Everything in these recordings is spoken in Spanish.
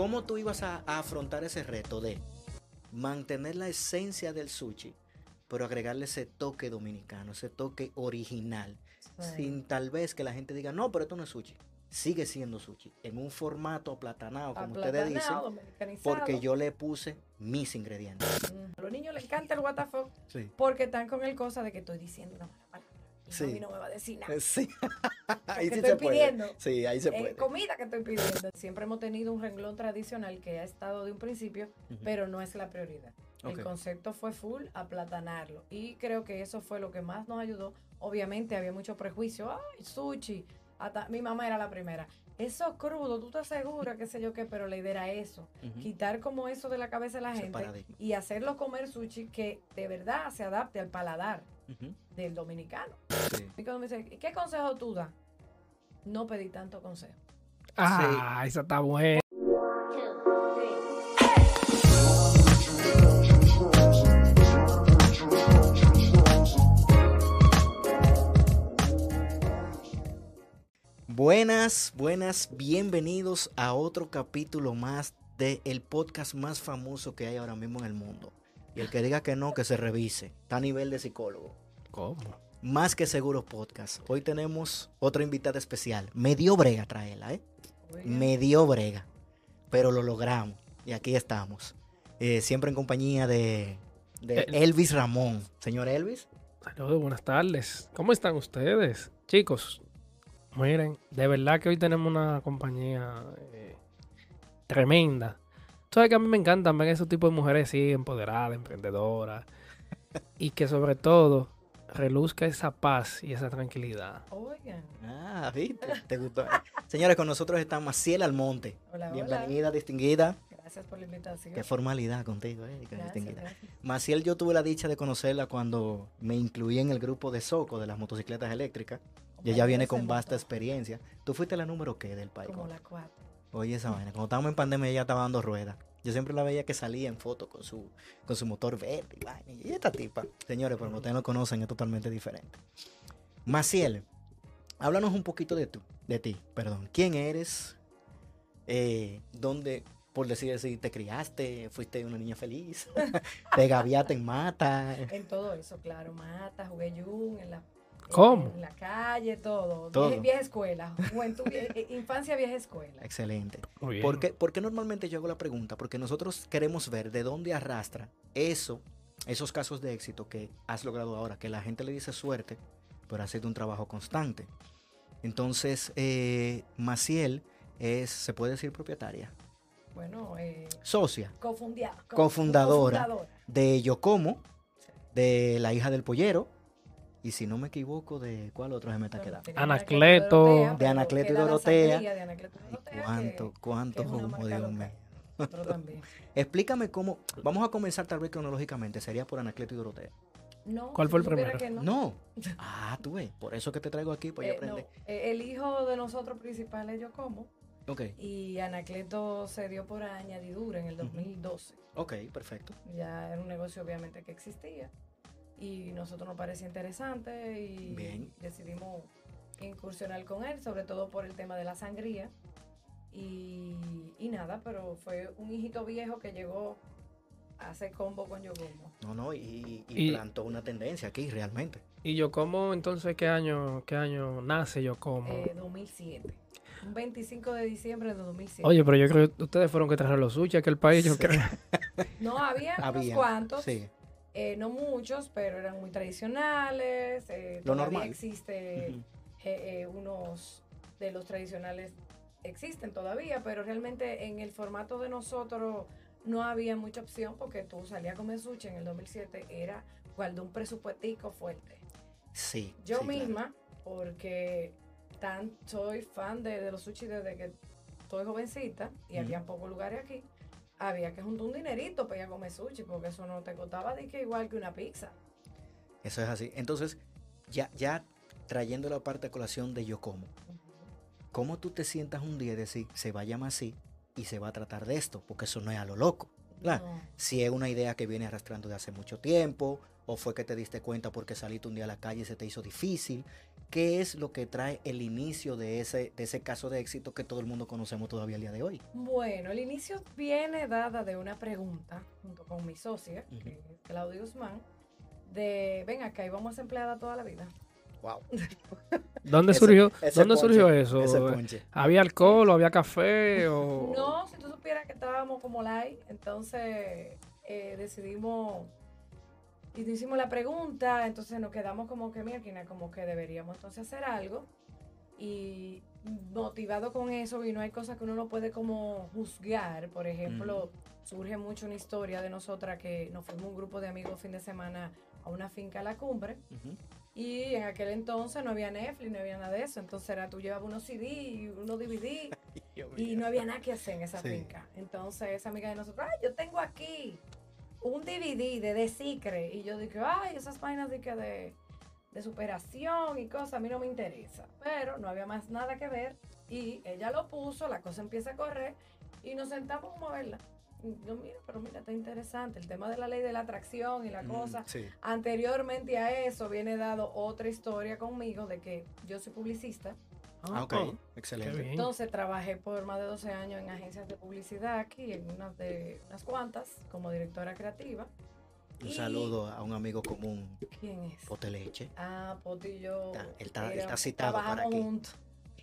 ¿cómo tú ibas a, a afrontar ese reto de mantener la esencia del sushi, pero agregarle ese toque dominicano, ese toque original, sin tal vez que la gente diga, no, pero esto no es sushi. Sigue siendo sushi, en un formato aplatanado, como ustedes dicen, porque yo le puse mis ingredientes. A los niños les encanta el WTF Sí. porque están con el cosa de que estoy diciendo una mala palabra. Y Sí. no me va a decir nada. Sí. ahí sí estoy se puede. pidiendo. Sí, ahí se Eh, puede. comida que estoy pidiendo. Siempre hemos tenido un renglón tradicional que ha estado de un principio, pero no es la prioridad. El concepto fue full aplatanarlo. Y creo que eso fue lo que más nos ayudó. Obviamente había mucho prejuicio. Ay, sushi. Hasta, mi mamá era la primera. Eso crudo, tú estás segura, qué sé yo qué, pero la idea era eso. Quitar como eso de la cabeza de la gente y hacerlo comer sushi que de verdad se adapte al paladar Del dominicano. Sí. Y cuando me dice, ¿y qué consejo tú das? No pedí tanto consejo. Ah, esa está buena. Buenas, buenas, bienvenidos a otro capítulo más del el podcast más famoso que hay ahora mismo en el mundo. Y el que diga que no, que se revise. Está a nivel de psicólogo. ¿Cómo? Más que seguro podcast. Hoy tenemos otra invitada especial. Me dio brega traerla, ¿eh? Oiga, Me dio brega. Pero lo logramos. Y aquí estamos. Eh, siempre en compañía de, de El- Elvis Ramón. Señor Elvis. Saludos, buenas tardes. ¿Cómo están ustedes? Chicos, miren, de verdad que hoy tenemos una compañía eh, tremenda. Tú sabes que a mí me encantan ver esos tipos de mujeres así, empoderadas, emprendedoras. y que sobre todo reluzca esa paz y esa tranquilidad. Oigan, Ah, ¿viste? ¿Te gustó? Señores, con nosotros está Maciel Almonte. hola, hola. Bienvenida, distinguida. Gracias por la invitación. Qué formalidad contigo, eh, Gracias, distinguida. gracias. Maciel, yo tuve la dicha de conocerla cuando me incluí en el grupo de Soco de las motocicletas eléctricas. Y ella viene con vasta experiencia. ¿Tú fuiste la número qué del país? Como la cuatro. Oye, esa vaina. Cuando estábamos en pandemia, ella estaba dando ruedas. Yo siempre la veía que salía en foto con su, con su motor verde y esta tipa, señores, pero ustedes no conocen, es totalmente diferente. Maciel, háblanos un poquito de tú, de ti, perdón. ¿Quién eres? Eh, ¿Dónde, por decir así, te criaste? ¿Fuiste una niña feliz? ¿Te gaviaste en mata? En todo eso, claro. Mata, jugué yun, en la, ¿Cómo? en la calle, todo. Todo. Vieja, vieja escuela. Juventud, vie- eh, infancia, vieja escuela. Excelente. ¿Por qué, por qué normalmente yo hago la pregunta? Porque nosotros queremos ver de dónde arrastra eso, esos casos de éxito que has logrado ahora, que la gente le dice suerte, pero ha sido un trabajo constante. Entonces, eh, Maciel es, se puede decir propietaria, Bueno, eh, socia cofundia- co- Cofundadora. cofundadora. de Yocomo, de la hija del pollero, y si no me equivoco, de cuál otro se me está quedando. Anacleto. De Anacleto y Dorotea. de Anacleto y Dorotea, cuánto, cuánto humo, Dios mío. Explícame cómo. Vamos a comenzar tal vez cronológicamente. Sería por Anacleto y Dorotea. No, ¿Cuál fue el primero? que no. No. Ah, tú ves. Por eso que te traigo aquí, pues ya Eh, no, aprende. eh, el hijo de nosotros principal es yo como Ok, y Anacleto se dio por añadidura en el 2012. ok, perfecto. Ya era un negocio obviamente que existía y nosotros nos parecía interesante y Bien. decidimos incursionar con él, sobre todo por el tema de la sangría. Y, y nada, pero fue un hijito viejo que llegó a hacer combo con Yogomo. No, no, y, y Y- plantó una tendencia aquí, realmente. ¿Y yo cómo entonces qué año, qué año nace yo como? Eh, 2007. Un 25 de diciembre de 2007. Oye, pero yo creo que ustedes fueron que trajeron los sushi a aquel país, yo Sí. creo. No, había unos Había, cuantos. Sí. Eh, no muchos, pero eran muy tradicionales. eh, Lo todavía normal. existe eh, eh, unos de los tradicionales existen todavía, pero realmente en el formato de nosotros no había mucha opción porque tú salías a comer sushi en el 2007 era guardar un presupuestico fuerte. Sí. Yo sí, claro. misma, porque tan, soy fan de, de los sushi desde que estoy jovencita y había pocos lugares aquí, había que juntar un dinerito para ir a comer sushi porque eso no te costaba de que igual que una pizza. Eso es así. Entonces, ya, ya trayendo la parte de colación de yo como. ¿Cómo tú te sientas un día y decir, se va a llamar así y se va a tratar de esto? Porque eso no es a lo loco. si es una idea que viene arrastrando de hace mucho tiempo, o fue que te diste cuenta porque saliste un día a la calle y se te hizo difícil. ¿qué es lo que trae el inicio de ese, de ese caso de éxito que todo el mundo conocemos todavía al día de hoy? Bueno, el inicio viene dada de una pregunta junto con mi socia, que es Claudio Guzmán, de, ven acá, y vamos a ser empleada toda la vida. Wow. ¿Dónde Ese- surgió, ese ¿dónde ponche, surgió eso? ¿Había alcohol o había café? O... No, si tú supieras que estábamos como live, entonces eh, decidimos y te hicimos la pregunta, entonces nos quedamos como que, mira, como que deberíamos entonces hacer algo. Y motivado con eso, y no hay cosas que uno no puede como juzgar. Por ejemplo, surge mucho una historia de nosotras que nos fuimos un grupo de amigos fin de semana a una finca a la cumbre. Ujú. Y en aquel entonces no había Netflix, no había nada de eso. Entonces era tú llevabas unos CD y unos DVD y no había nada que hacer en esa Sí. finca. Entonces esa amiga de nosotros, ay, yo tengo aquí un DVD de The Secret. Y yo dije, ay, esas vainas de, que de, de superación y cosas, a mí no me interesa. Pero no había más nada que ver. Y ella lo puso, la cosa empieza a correr y nos sentamos como a verla. Y yo, mira, pero mira, está interesante. El tema de la ley de la atracción y la Mm, cosa. Sí. Anteriormente a eso viene dado otra historia conmigo de que yo soy publicista. Ah, ok. Oh, qué Excelente. Entonces trabajé por más de 12 años en agencias de publicidad aquí, en unas de unas cuantas, como directora creativa. Un Y- saludo a un amigo común, ¿Quién es? Poteleche. Ah, Poti y yo. Está- él está- él está citado para trabajamos aquí. juntos.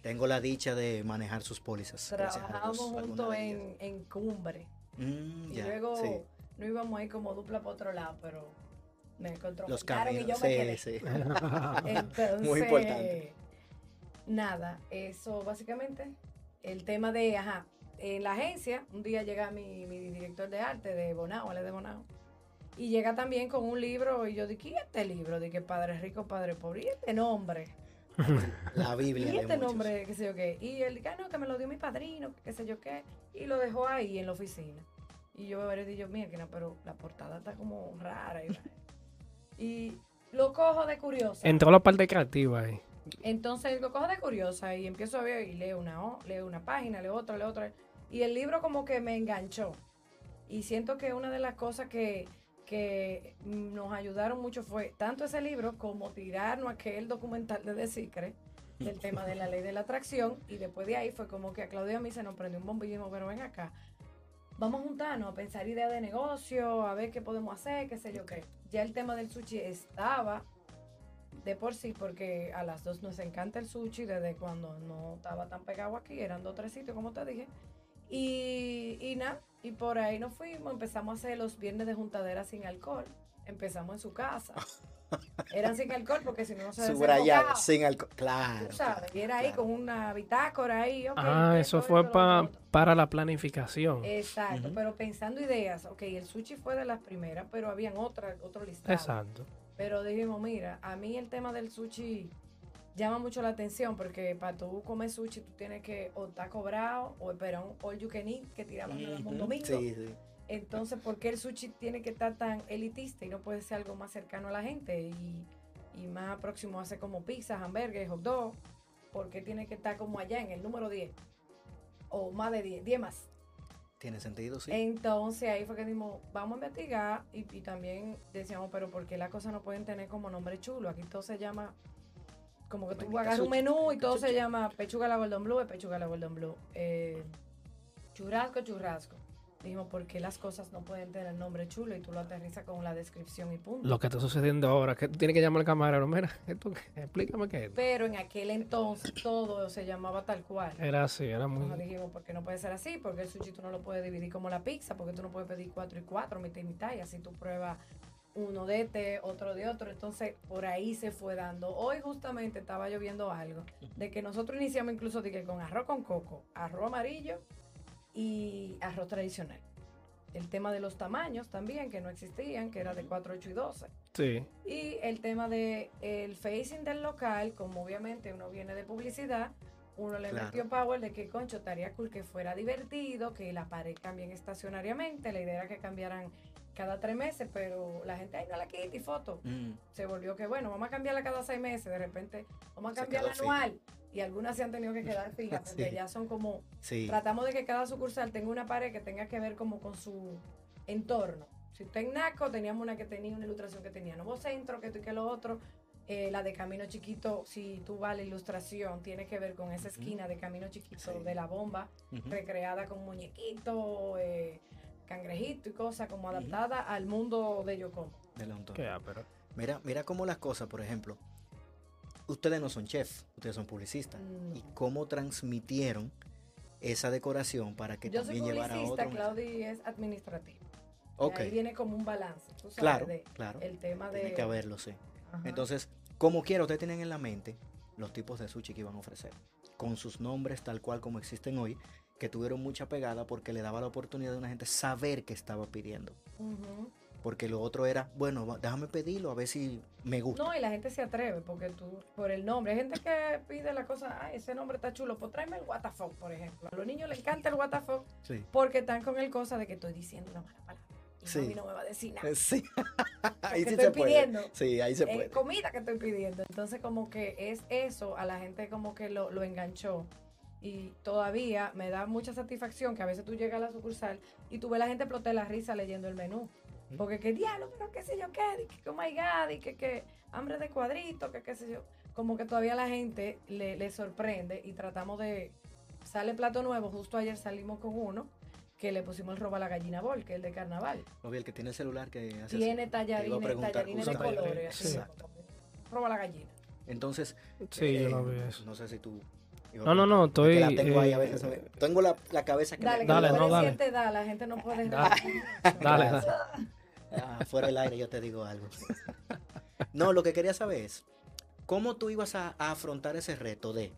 Tengo la dicha de manejar sus pólizas. alguna juntos en, en Cumbre. Mm, Y ya, luego sí. no íbamos ahí como dupla por otro lado, pero me encontró. Los y caminos. yo me quedé. Sí, sí. Entonces, Muy importante. Nada, eso básicamente. El tema de, ajá, en la agencia, un día llega mi, mi director de arte de Bonao, él es de Bonao, y llega también con un libro, y yo dije, ¿y este libro? Dije, Padre Rico, Padre Pobre, ¿y este nombre? La Biblia ¿Y este nombre, qué sé yo qué? Y él dice, ah, no, que me lo dio mi padrino, qué sé yo qué, y lo dejó ahí en la oficina. Y yo me y yo, mira, pero la portada está como rara. Y, y lo cojo de curiosa. Entró la parte creativa ahí. Entonces lo cojo de curiosa y empiezo a ver y leo una, leo una página, leo otra, leo otra. Y el libro como que me enganchó. Y siento que una de las cosas que, que nos ayudaron mucho fue tanto ese libro como tirarnos aquel documental de The Secret del tema de la ley de la atracción. Y después de ahí fue como que a Claudia a mí se nos prendió un bombillo pero ven acá, vamos a juntarnos a pensar ideas de negocio, a ver qué podemos hacer, qué sé yo qué. Ya el tema del sushi estaba de por sí, porque a las dos nos encanta el sushi desde cuando no estaba tan pegado aquí, eran dos o tres sitios, como te dije. Y, y nada, y por ahí nos fuimos, empezamos a hacer los viernes de juntadera sin alcohol. Empezamos en su casa. Eran sin alcohol porque si no no se Subrayado, sin alcohol. Claro. Tú sabes, y era ahí claro. con una bitácora ahí. ok, ah, eso fue pa- para la planificación. Exacto, Ujú. pero pensando ideas, ok, el sushi fue de las primeras, pero habían otra, otro listado. Exacto. Pero dijimos, mira, a mí el tema del sushi llama mucho la atención porque para tú comer sushi tú tienes que o estar cobrado o esperar un all you can eat que tiramos nada más un domingo. Sí, sí. Entonces, ¿por qué el sushi tiene que estar tan elitista y no puede ser algo más cercano a la gente y, y más próximo a ser como pizza, hamburgues, hot dog? ¿Por qué tiene que estar como allá en el número 10? O más de 10, 10 más. Tiene sentido, sí. Entonces ahí fue que dijimos, vamos a investigar y, y también decíamos, pero ¿por qué las cosas no pueden tener como nombre chulo? Aquí todo se llama, como que tú Manica agarras un menú y todo se llama pechuga la Golden Blue, pechuga la Golden Blue. Eh, churrasco, churrasco. Dijimos, ¿por qué las cosas no pueden tener nombre chulo? Y tú lo aterrizas con la descripción y punto. Lo que está sucediendo ahora, que tú tienes que llamar al camarero. Mira, ¿esto explícame qué es. Pero en aquel entonces todo se llamaba tal cual. Era así, era muy... Dijimos, ¿por qué no puede ser así? Porque el sushi tú no lo puedes dividir como la pizza, porque tú no puedes pedir cuatro y cuatro, mitad y mitad, y así tú pruebas uno de este, otro de otro. Entonces, por ahí se fue dando. Hoy justamente estaba lloviendo algo, de que nosotros iniciamos incluso de que con arroz con coco, arroz amarillo y arroz tradicional. El tema de los tamaños también, que no existían, que era de 4, 8 y 12. Sí. Y el tema de el facing del local, como obviamente uno viene de publicidad, uno le Claro. metió power de que concho estaría cool que fuera divertido, que la pared cambien estacionariamente. La idea era que cambiaran cada tres meses, pero la gente, ay, no la quita y foto. Mm, Se volvió que, bueno, vamos a cambiarla cada seis meses. De repente, vamos a cambiarla quedó fija. Y algunas se han tenido que quedar fijas, porque Sí. ya son como sí. Tratamos de que cada sucursal tenga una pared que tenga que ver como con su entorno. Si usted en Naco teníamos una que tenía una ilustración que tenía Nuevo Centro, que esto y que lo otro. Eh, la de Camino Chiquito, si tú vas a la ilustración, tiene que ver con esa esquina de Camino Chiquito Sí. de la bomba, recreada con muñequito, eh, cangrejito y cosas, como adaptada al mundo de Yocom. De ápero. Mira, mira cómo las cosas, por ejemplo, ustedes no son chefs, ustedes son publicistas. No. ¿Y cómo transmitieron esa decoración para que Yo soy también llevara a publicista, otro? Claudi es administrativo. Y Ok, Ahí viene como un balance, tú sabes, claro, de claro. el tema de... Tiene que haberlo, sí. Ajá. Entonces, como quiera, ustedes tienen en la mente los tipos de sushi que iban a ofrecer, con sus nombres tal cual como existen hoy, que tuvieron mucha pegada porque le daba la oportunidad a una gente saber qué estaba pidiendo. Ujú. Porque lo otro era, bueno, déjame pedirlo a ver si me gusta. No, y la gente se atreve porque tú, por el nombre. Hay gente que pide la cosa, ay, ese nombre está chulo, pues tráeme el WTF, por ejemplo. A los niños les encanta el WTF Sí. porque están con el cosa de que estoy diciendo una mala palabra. Y Sí. no me va a decir nada. Eh, Sí. ahí sí estoy se puede. pidiendo. Sí, ahí se Eh, puede. comida que estoy pidiendo. Entonces, como que es eso, a la gente como que lo, lo enganchó. Y todavía me da mucha satisfacción que a veces tú llegas a la sucursal y tú ves a la gente explotar la risa leyendo el menú. Porque qué diablo, pero qué sé yo qué, y que oh my god, y que, que hambre de cuadrito, que qué sé yo. Como que todavía la gente le, le sorprende y tratamos de. Sale plato nuevo, justo ayer salimos con uno que le pusimos el roba a la gallina bol, que es el de carnaval. Lo vi, el que tiene el celular que hace así. Tiene Te iba a tallarines, tallarines de colores. así, Exacto. Roba la gallina. Entonces, Sí, yo eh, no vi eso. No sé si tú. No, no, no, estoy, La tengo ahí, a eh, veces Tengo la, la cabeza que Dale, me- que Dale, no, dale. edad, la gente no puede Dale. Dale. Ah, fuera del aire yo te digo algo. No, lo que quería saber es, ¿cómo tú ibas a, a afrontar ese reto de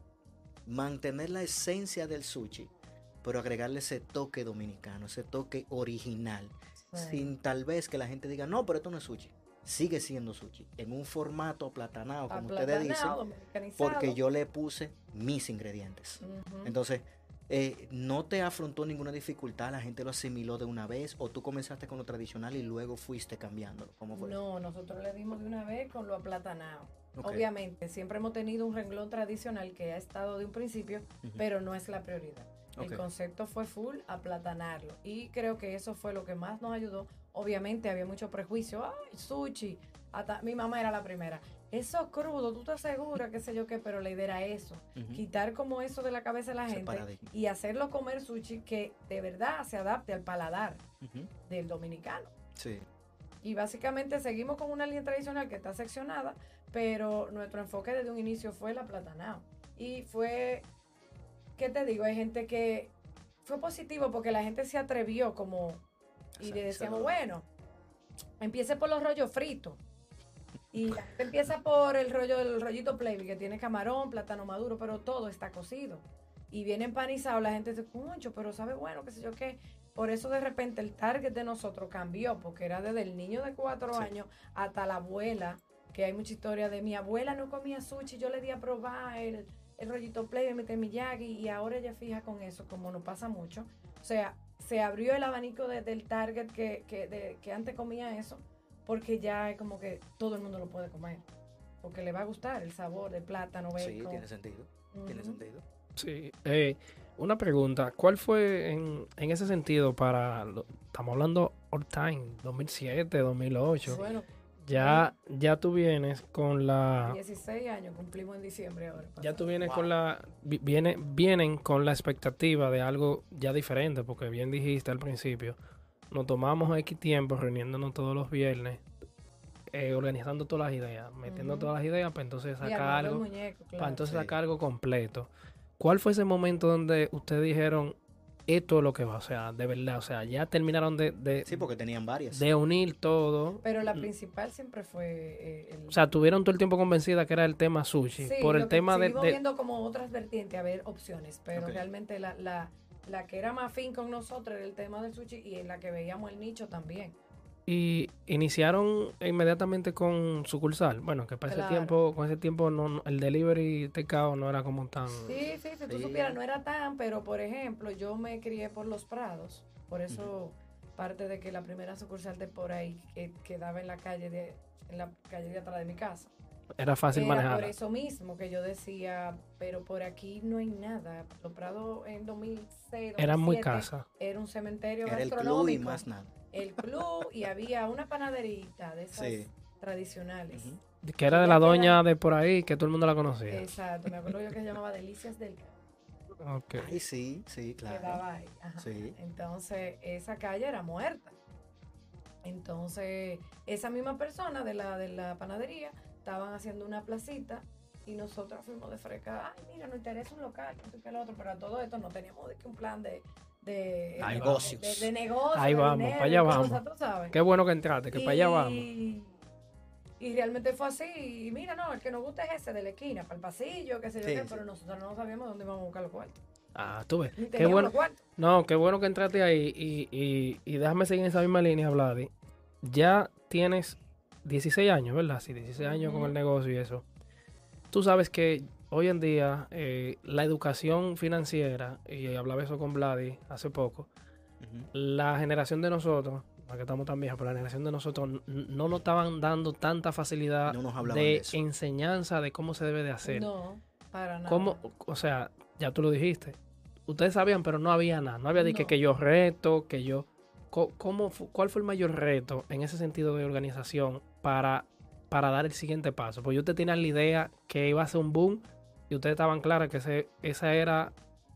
mantener la esencia del sushi, pero agregarle ese toque dominicano, ese toque original, sin tal vez que la gente diga, no, pero esto no es sushi. Sigue siendo sushi, en un formato aplatanado, como ustedes dicen, porque yo le puse mis ingredientes. Entonces, eh, ¿no te afrontó ninguna dificultad? ¿La gente lo asimiló de una vez? ¿O tú comenzaste con lo tradicional y luego fuiste cambiándolo? ¿Cómo fue? No, nosotros le dimos de una vez con lo aplatanado. Obviamente, siempre hemos tenido un renglón tradicional que ha estado de un principio, pero no es la prioridad. El concepto fue full aplatanarlo. Y creo que eso fue lo que más nos ayudó. Obviamente había mucho prejuicio. Ay, sushi. Hasta mi mamá era la primera. Eso crudo, tú estás segura, qué sé yo qué, pero la idea era eso. Quitar como eso de la cabeza de la gente paradigma. y hacerlo comer sushi que de verdad se adapte al paladar del dominicano. Sí. Y básicamente seguimos con una línea tradicional que está seccionada, pero nuestro enfoque desde un inicio fue el aplatanado. Y fue, ¿qué te digo? Hay gente que fue positivo porque la gente se atrevió como, y le decíamos, bueno, empiece por los rollos fritos. Y empieza por el rollo del rollito Playboy, que tiene camarón, plátano maduro, pero todo está cocido. Y viene empanizado, la gente dice, concho, pero sabe bueno, qué sé yo qué. Por eso de repente el target de nosotros cambió, porque era desde el niño de cuatro Sí. años hasta la abuela, que hay mucha historia de mi abuela no comía sushi, yo le di a probar el, el rollito play, mi Miyagi, y ahora ella fija con eso, como no pasa mucho. O sea, se abrió el abanico de- del target que, que, de- que antes comía eso, porque ya es como que todo el mundo lo puede comer. Porque le va a gustar el sabor del plátano, Sí, bacon. tiene sentido. Tiene sentido. Sí. Eh, una pregunta. ¿Cuál fue en, en ese sentido para... lo- estamos hablando all time, 2007, 2008. Bueno, Ya, ya tú vienes con la... 16 años cumplimos en diciembre ahora. Ah. Ya tú vienes Wow. con la... vi- Viene, vienen con la expectativa de algo ya diferente, porque bien dijiste al principio, nos tomamos X tiempo reuniéndonos todos los viernes, eh, organizando todas las ideas, metiendo todas las ideas para entonces sacar algo, muñeco, para entonces Sí. sacar algo completo. ¿Cuál fue ese momento donde ustedes dijeron, esto es lo que va? O sea, de verdad, o sea, ya terminaron de, de, Sí, porque tenían varias. de unir todo. Pero la Mm. principal siempre fue eh, el... O sea, tuvieron todo el tiempo convencida que era el tema sushi. Sí, por lo el que tema de, seguimos de- viendo como otras vertientes, a ver opciones, pero realmente la, la, la que era más fin con nosotros era el tema del sushi y en la que veíamos el nicho también. Y iniciaron inmediatamente con sucursal. Bueno, que para ese tiempo, con ese tiempo no, no- el delivery tecao no era como tan. Sí, sí, si tú Sí. supieras, no era tan, pero por ejemplo, yo me crié por los Prados, por eso parte de que la primera sucursal de por ahí que quedaba en la calle de en la calle de atrás de mi casa. Era fácil Era manejar. por eso mismo que yo decía, pero por aquí no hay nada. Los Prados en 2006, Era muy 2007, casa. Era un cementerio Era el club gastronómico. y más nada. el club y había una panaderita de esas Sí. tradicionales. Que era de la doña era- de por ahí, que todo el mundo la conocía. Exacto, me acuerdo yo que se llamaba Delicias del Campo. Ok. Ay, sí, sí, claro. Quedaba ahí. ajá. Sí. Entonces, esa calle era muerta. Entonces, esa misma persona de la, de la panadería estaban haciendo una placita y nosotros fuimos de freca. Ay, mira, nos interesa un local, que esto, que lo otro, pero a todo esto no teníamos de que un plan de, de, Ahí de- vamos. de, de negocio. Ahí de vamos, dinero, para allá vamos. cosas, tú sabes. Qué bueno que entraste, que para allá vamos. Y, realmente fue así. Y mira, no, el que nos gusta es ese de la esquina, para el pasillo, qué sé yo Sí, qué, sí. pero nosotros no sabíamos dónde íbamos a buscar los cuartos. Ah, tú ves. Qué bueno. No, qué bueno que entraste ahí y, y, y déjame seguir en esa misma línea, Vladi. Ya tienes 16 años, ¿verdad? Sí, 16 años con el negocio y eso. Tú sabes que hoy en día eh, la educación financiera, y hablaba eso con Vladi hace poco, la generación de nosotros, no que estamos tan viejos, pero la generación de nosotros no nos estaban dando tanta facilidad No nos hablaban de enseñanza de cómo se debe de hacer. No, para nada. ¿Cómo, o sea, ya tú lo dijiste. Ustedes sabían, pero no había nada. No había de que, No. que yo reto, que yo. ¿Cómo, ¿Cuál fue el mayor reto en ese sentido de organización para, para dar el siguiente paso? Porque ustedes tenían la idea que iba a ser un boom y ustedes estaban claros que ese, esa era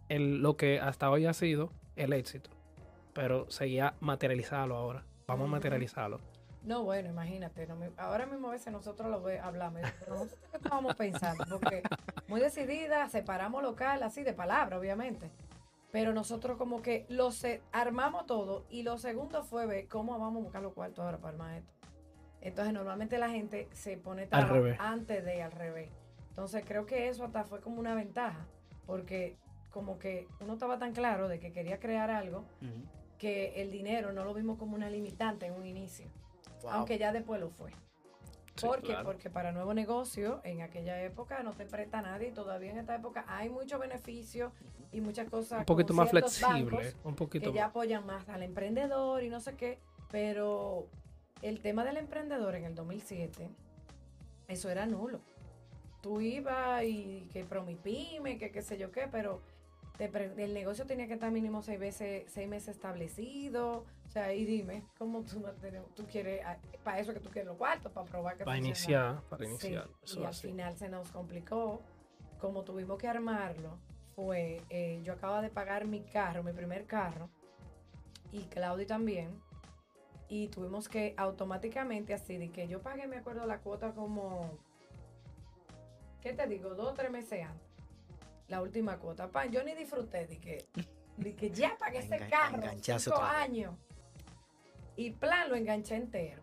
el, lo que hasta hoy ha sido el éxito. Pero seguía materializarlo ahora. Vamos a materializarlo. No, bueno, imagínate. no me- ahora mismo a veces nosotros lo ve, hablamos, pero nosotros qué estábamos pensando, porque muy decidida, separamos local así de palabra, obviamente. Pero nosotros como que lo se- armamos todo y lo segundo fue ver cómo vamos a buscar los cuartos ahora para armar esto. Entonces normalmente la gente se pone revés. antes de al revés. Entonces creo que eso hasta fue como una ventaja, porque como que uno estaba tan claro de que quería crear algo que el dinero no lo vimos como una limitante en un inicio Wow. aunque ya después lo fue. Sí, ¿Por qué? claro. Porque para nuevo negocio, en aquella época no te presta nadie y todavía en esta época hay muchos beneficios y muchas cosas. Un poquito más flexible. Un poquito Que ya apoyan más al emprendedor y no sé qué. Pero el tema del emprendedor en el 2007, eso era nulo. Tú ibas y que promipyme, que qué sé yo qué, pero te el negocio tenía que estar mínimo seis, veces, seis meses establecido. O sea, y dime, ¿cómo tú, tú quieres, ah, para eso que tú quieres los cuartos, para probar que Para iniciar, para Sí, iniciar. Eso y al final se nos complicó. Como tuvimos que armarlo, fue, eh, yo acababa de pagar mi carro, mi primer carro, y Claudio también. Y tuvimos que automáticamente, así de que yo pagué, me acuerdo, la cuota como, ¿qué te digo? Dos o tres meses antes. La última cuota. Pa, yo ni disfruté de que, de que ya pagué ese Engan- carro, cinco años. Y plan, lo enganché entero.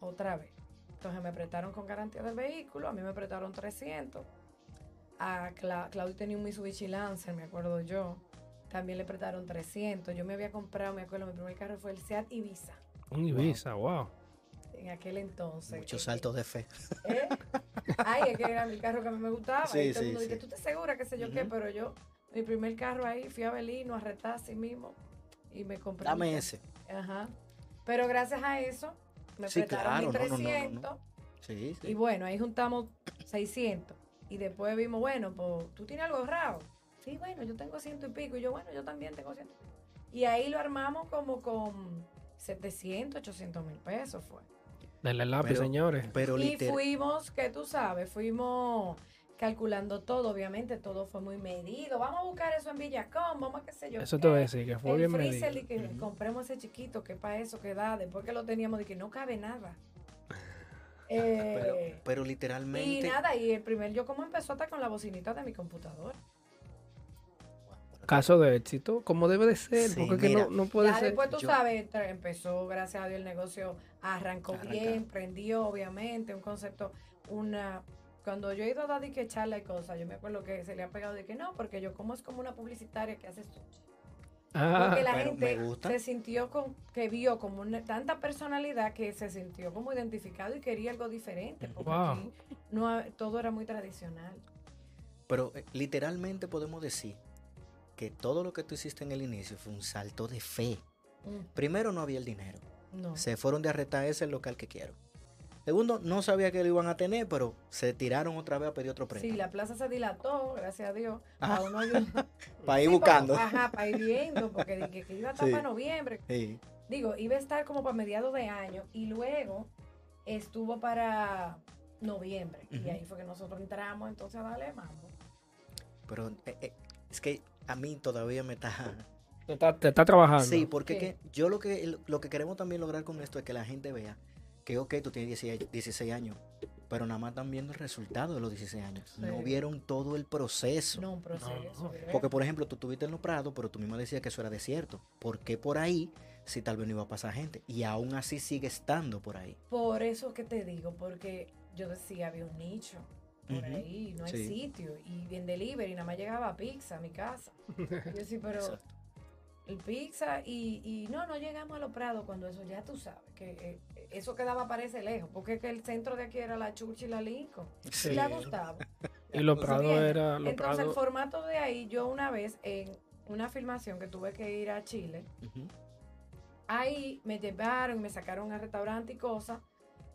Otra vez. Entonces me prestaron con garantía del vehículo, a mí me prestaron 300. A Cla- Claudio tenía un Mitsubishi Lancer, me acuerdo yo. También le prestaron 300. Yo me había comprado, me acuerdo, mi primer carro fue el Seat Ibiza Un Ibiza, wow. en aquel entonces. Muchos Eh, saltos de fe. ¿eh? Ay, es que era mi carro que a mí me gustaba. Sí, y todo el sí, mundo dice, sí. ¿tú te segura qué sé yo qué? Pero yo, mi primer carro ahí, fui a Belino a retar así mismo y me compré. Dame ese. Ajá. Pero gracias a eso, me Sí, prestaron claro, no, no, no, no, 1300. Sí, sí. Y bueno, ahí juntamos 600. Y después vimos, bueno, pues tú tienes algo ahorrado. Sí, bueno, yo tengo ciento y pico. Y yo, bueno, yo también tengo ciento. y pico. Y ahí lo armamos como con 700, 800 mil pesos fue. Denle el lápiz, Pero- señores. Pero y literal. fuimos, que tú sabes, fuimos calculando todo, obviamente todo fue muy medido. Vamos a buscar eso en Villacón, vamos a qué sé yo. Eso qué. te voy a decir, que fue el bien freezer medido. y que Ujú. compremos ese chiquito que para eso que da, después que lo teníamos de que no cabe nada. Eh, Pero, pero y literalmente. nada, y el primer yo como empezó hasta con la bocinita de mi computador. Caso de éxito, como debe de ser, Sí, porque que no, no puede ya ser. después tú yo- sabes, empezó, gracias a Dios, el negocio arrancó Arranca. bien, prendió, obviamente, un concepto, una... Cuando yo he ido a dar de que charla y cosas, yo me acuerdo que se le ha pegado de que no, porque yo como es como una publicitaria que hace sushi. Ah, Porque la gente se sintió con, que vio como una- tanta personalidad que se sintió como identificado y quería algo diferente. Porque Wow. aquí no, ha- todo era muy tradicional. Pero eh, literalmente podemos decir que todo lo que tú hiciste en el inicio fue un salto de fe. Mm, Primero, no había el dinero. No. Se fueron de arrestar ese local que quiero. Segundo, no sabía que lo iban a tener, pero se tiraron otra vez a pedir otro Sí, préstamo. la plaza se dilató, gracias a Dios. Ajá. A uno. Para ir Sí, buscando. ajá, para ir viendo, porque dije que iba a estar Sí. para noviembre. Sí. Digo, iba a estar como para mediados de año y luego estuvo para noviembre. Y ahí fue que nosotros entramos entonces a darle mambo. Pero eh, eh, es que a mí todavía me está... Te está, te está trabajando. Sí, porque Sí. que yo lo que, lo que queremos también lograr con esto es que la gente vea que, ok, tú tienes 16, 16 años, pero nada más están viendo el resultado de los 16 años. No vieron todo el proceso. No, un proceso. Porque, por ejemplo, tú estuviste en los prados, pero tú misma decías que eso era desierto. ¿Por qué por ahí si tal vez no iba a pasar gente? Y aún así sigue estando por ahí. Por eso que te digo, porque yo decía, había un nicho por ahí, no hay sitio. Y en delivery nada más llegaba pizza a mi casa. Yo sí, pero Exacto. el pizza y, y no, no llegamos a los prados cuando eso ya tú sabes, que eh, eso quedaba parece lejos, porque que el centro de aquí era la Church y la Lincoln. Sí. Y la Gustavo. Y los ¿Tú prados era. Los Entonces el formato de ahí, yo una vez en una filmación que tuve que ir a Chile, ahí me llevaron y me sacaron al restaurante y cosas.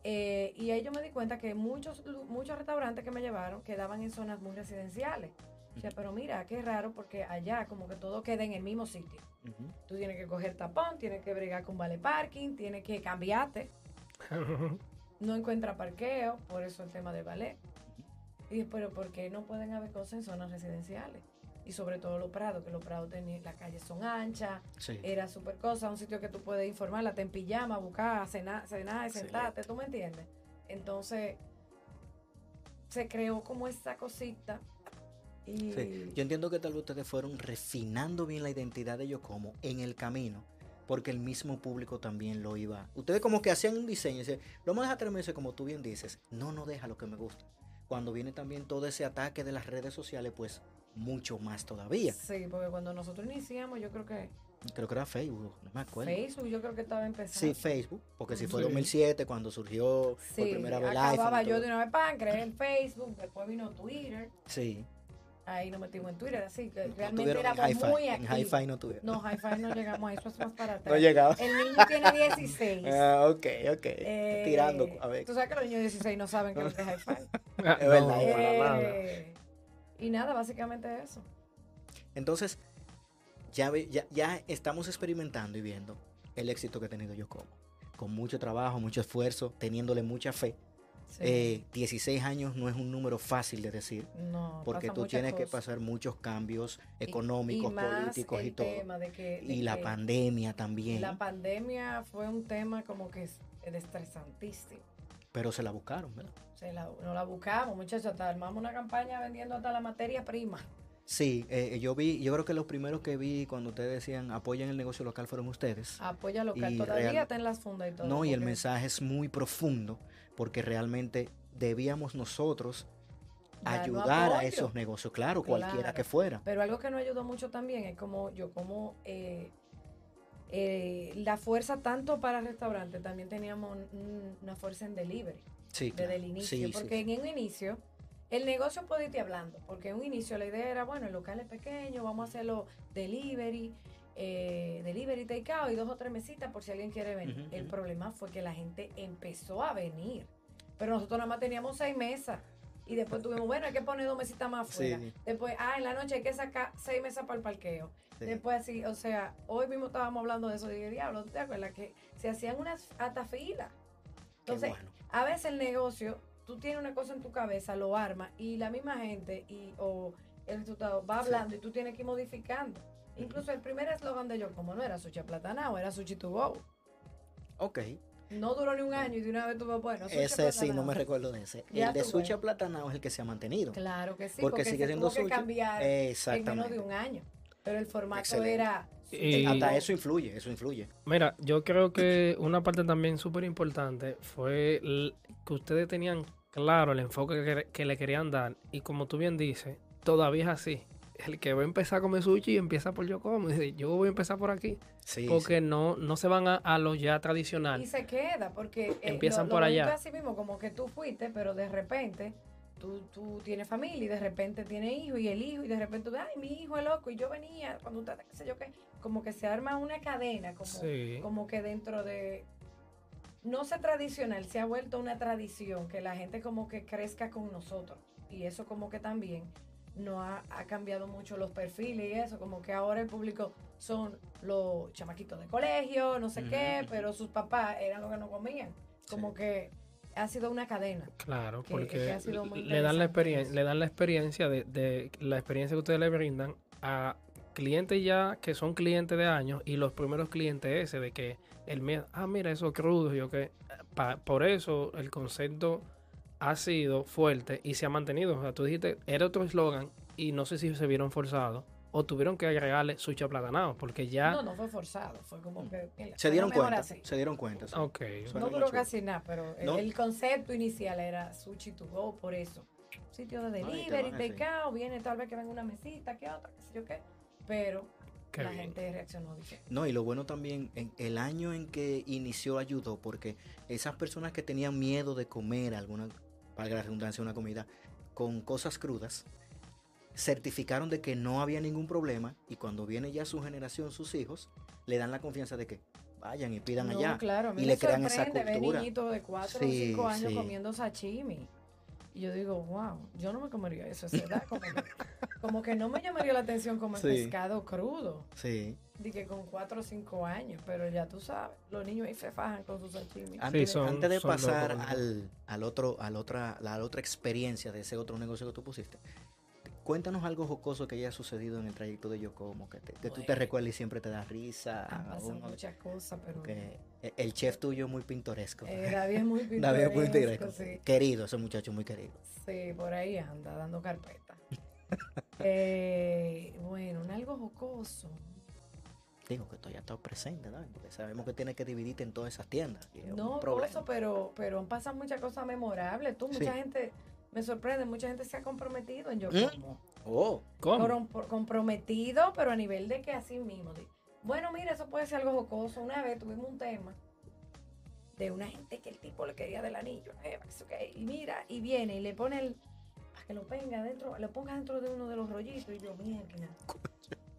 Eh, y ahí yo me di cuenta que muchos, muchos restaurantes que me llevaron quedaban en zonas muy residenciales. O sea, pero mira, qué raro porque allá como que todo queda en el mismo sitio. Ujú. Tú tienes que coger tapón, tienes que bregar con vale parking, tienes que cambiarte. No encuentra parqueo, por eso el tema del ballet. Y dije, pero ¿por qué no pueden haber cosas en zonas residenciales? Y sobre todo los prados, que los prados tenían, las calles son anchas, Sí. era súper cosa, un sitio que tú puedes informarla, te en pijama, buscar, cenar, cenar, sentarte, ¿tú me entiendes? Entonces, se creó como esta cosita. Y Sí. Yo entiendo que tal vez ustedes fueron refinando bien la identidad de ellos como en el camino, porque el mismo público también lo iba. Ustedes como que hacían un diseño y dicen, lo vamos a tres meses como tú bien dices. No, no deja lo que me gusta. Cuando viene también todo ese ataque de las redes sociales, pues mucho más todavía. Sí, porque cuando nosotros iniciamos, yo creo que Creo que era Facebook, no me acuerdo. Facebook, yo creo que estaba empezando. Sí, Facebook, porque si fue Sí. 2007 cuando surgió por Sí, primera vez acababa iPhone yo de una vez pan, creé en Facebook, después vino Twitter, Sí. ahí nos metimos en Twitter, así que No realmente en éramos muy En activos. Hi-Fi no tuvieron. No, Hi-Fi no llegamos a eso, es más para atrás. No llegaba. El niño tiene 16. Ah, ok, ok. Eh, Tirando, a ver. Tú sabes que los niños de 16 no saben qué es lo que es Hi-Fi. Ah, Es verdad. Eh, y nada, básicamente eso. Entonces, ya, ya, ya estamos experimentando y viendo el éxito que ha tenido yo como. Con mucho trabajo, mucho esfuerzo, teniéndole mucha fe. Sí. Eh, 16 años no es un número fácil de decir, no, porque tú tienes que pasar muchos cambios económicos, y políticos y todo. tema de que- de Y la pandemia también. La pandemia fue un tema como que es estresantísimo. Pero se la buscaron, ¿verdad? Se la, no la buscamos, muchachos, hasta armamos una campaña vendiendo hasta la materia prima. Sí, eh, yo vi, yo creo que los primeros que vi cuando ustedes decían apoyen el negocio local fueron ustedes. Apoya local, Y todavía real- está en las fundas y todo. No, y el mensaje es muy profundo porque realmente debíamos nosotros ayudar a esos negocios, claro, cualquiera que fuera. Pero algo que nos ayudó mucho también es como yo, como eh, eh, la fuerza tanto para restaurantes, también teníamos un- una fuerza en delivery Sí, desde claro. el inicio. Sí, porque sí. en un inicio, el negocio puede irte hablando, porque en un inicio la idea era, bueno, el local es pequeño, vamos a hacerlo delivery, eh, delivery takeout y dos o tres mesitas por si alguien quiere venir. El problema fue que la gente empezó a venir, pero nosotros nada más teníamos seis mesas. Y después tuvimos, bueno, hay que poner dos mesitas más afuera. Después, ah, en la noche hay que sacar seis mesas para el parqueo. Sí. Después así, o sea, hoy mismo estábamos hablando de eso. Y dije, diablo, ¿tú te acuerdas que se hacían unas hasta filas? Entonces, bueno. a veces el negocio, tú tienes una cosa en tu cabeza, lo armas y la misma gente y, o el resultado va Sí. hablando y tú tienes que ir modificando. Incluso el primer eslogan de yo, como no era sushi aplatanado, era sushi to go. Ok, No duró ni un año y de una vez tuvo, bueno, ese sí, no me recuerdo de ese. Ya el de sushi aplatanado es el que se ha mantenido. Claro que sí, Porque porque, sigue se siendo tuvo que sushi. cambiar en menos Exactamente. de un año. Pero el formato Excelente. era... Y- Hasta eso influye, eso influye. Mira, yo creo que una parte también súper importante fue que ustedes tenían claro el enfoque que, que le querían dar. Y como tú bien dices, todavía es así. El que va a empezar a comer sushi empieza por yo como. y dice, yo voy a empezar por aquí. Sí, porque no, no se van a, a lo ya tradicional. Y se queda, porque eh, Empiezan lo, por lo allá. así mismo, como que tú fuiste, pero de repente tú, tú tienes familia y de repente tienes hijo y el hijo y de repente tú, ay, mi hijo es loco y yo venía cuando usted, qué sé yo qué, como que se arma una cadena, como, Sí. como que dentro de, no sé tradicional, se ha vuelto una tradición que la gente como que crezca con nosotros y eso como que también no ha, ha cambiado mucho los perfiles y eso, como que ahora el público son los chamaquitos de colegio, no sé qué, pero sus papás eran los que no comían. Como Sí. que ha sido una cadena. Claro, que- porque que ha sido muy le dan la experiencia, le dan la experiencia de, de la experiencia que ustedes le brindan a clientes ya que son clientes de años y los primeros clientes ese de que el miedo, ah, mira, eso crudo, yo que pa- por eso el concepto ha sido fuerte y se ha mantenido. O sea, tú dijiste, era otro eslogan y no sé si se vieron forzados o tuvieron que agregarle sucho aplatanado porque ya... No, no fue forzado, fue como que... mira, Se dieron cuenta. así. Se dieron cuenta. sí. Ok. Suena No duró chulo. casi nada, pero el, No. el concepto inicial era sushi to go, por eso. Sitio de delivery, decir. takeout, viene tal vez que venga una mesita, que otra, qué sé yo qué. Pero Qué la bien. gente reaccionó diferente. No, y lo bueno también, en el año en que inició ayudó, porque esas personas que tenían miedo de comer alguna, valga la redundancia, una comida con cosas crudas, certificaron de que no había ningún problema y cuando viene ya su generación, sus hijos, le dan la confianza de que vayan y pidan no, allá. claro, a mí y me le crean esa ver cultura. niñitos de 4 o Sí, 5 años sí. comiendo sashimi. Y yo digo, wow, yo no me comería eso a esa edad. Como que, como que no me llamaría la atención comer Sí. pescado crudo. Sí. Dije con 4 o 5 años, pero ya tú sabes, los niños ahí se fajan con sus sashimi. Antes, de- son- antes de pasar al, al otro, al otra, la otra experiencia de ese otro negocio que tú pusiste, cuéntanos algo jocoso que haya sucedido en el trayecto de Yocomo, que, te- que tú te Bueno. recuerdes y siempre te da risa. Han pasado muchas cosas, pero que el chef tuyo es muy pintoresco. eh, David es muy David es muy pintoresco, pintoresco. sí. Querido, ese muchacho muy querido. Sí, por ahí anda, dando carpeta. Eh, bueno, un algo jocoso. Digo que ya estás presente, ¿no? Porque sabemos que tienes que dividirte en todas esas tiendas. es un No, problema. jocoso, pero, pero han pasado muchas cosas memorables. Tú, Sí. mucha gente, me sorprende, mucha gente se ha comprometido en yo ¿Mm? como. Oh, ¿Cómo? Por- comprometido, pero a nivel de que así mismo. de- bueno, mira, eso puede ser algo jocoso. Una vez tuvimos un tema de una gente que el tipo le quería del anillo. eh, y mira, y viene y le pone el. Para que lo ponga dentro, lo ponga dentro de uno de los rollitos. Y yo, mierda.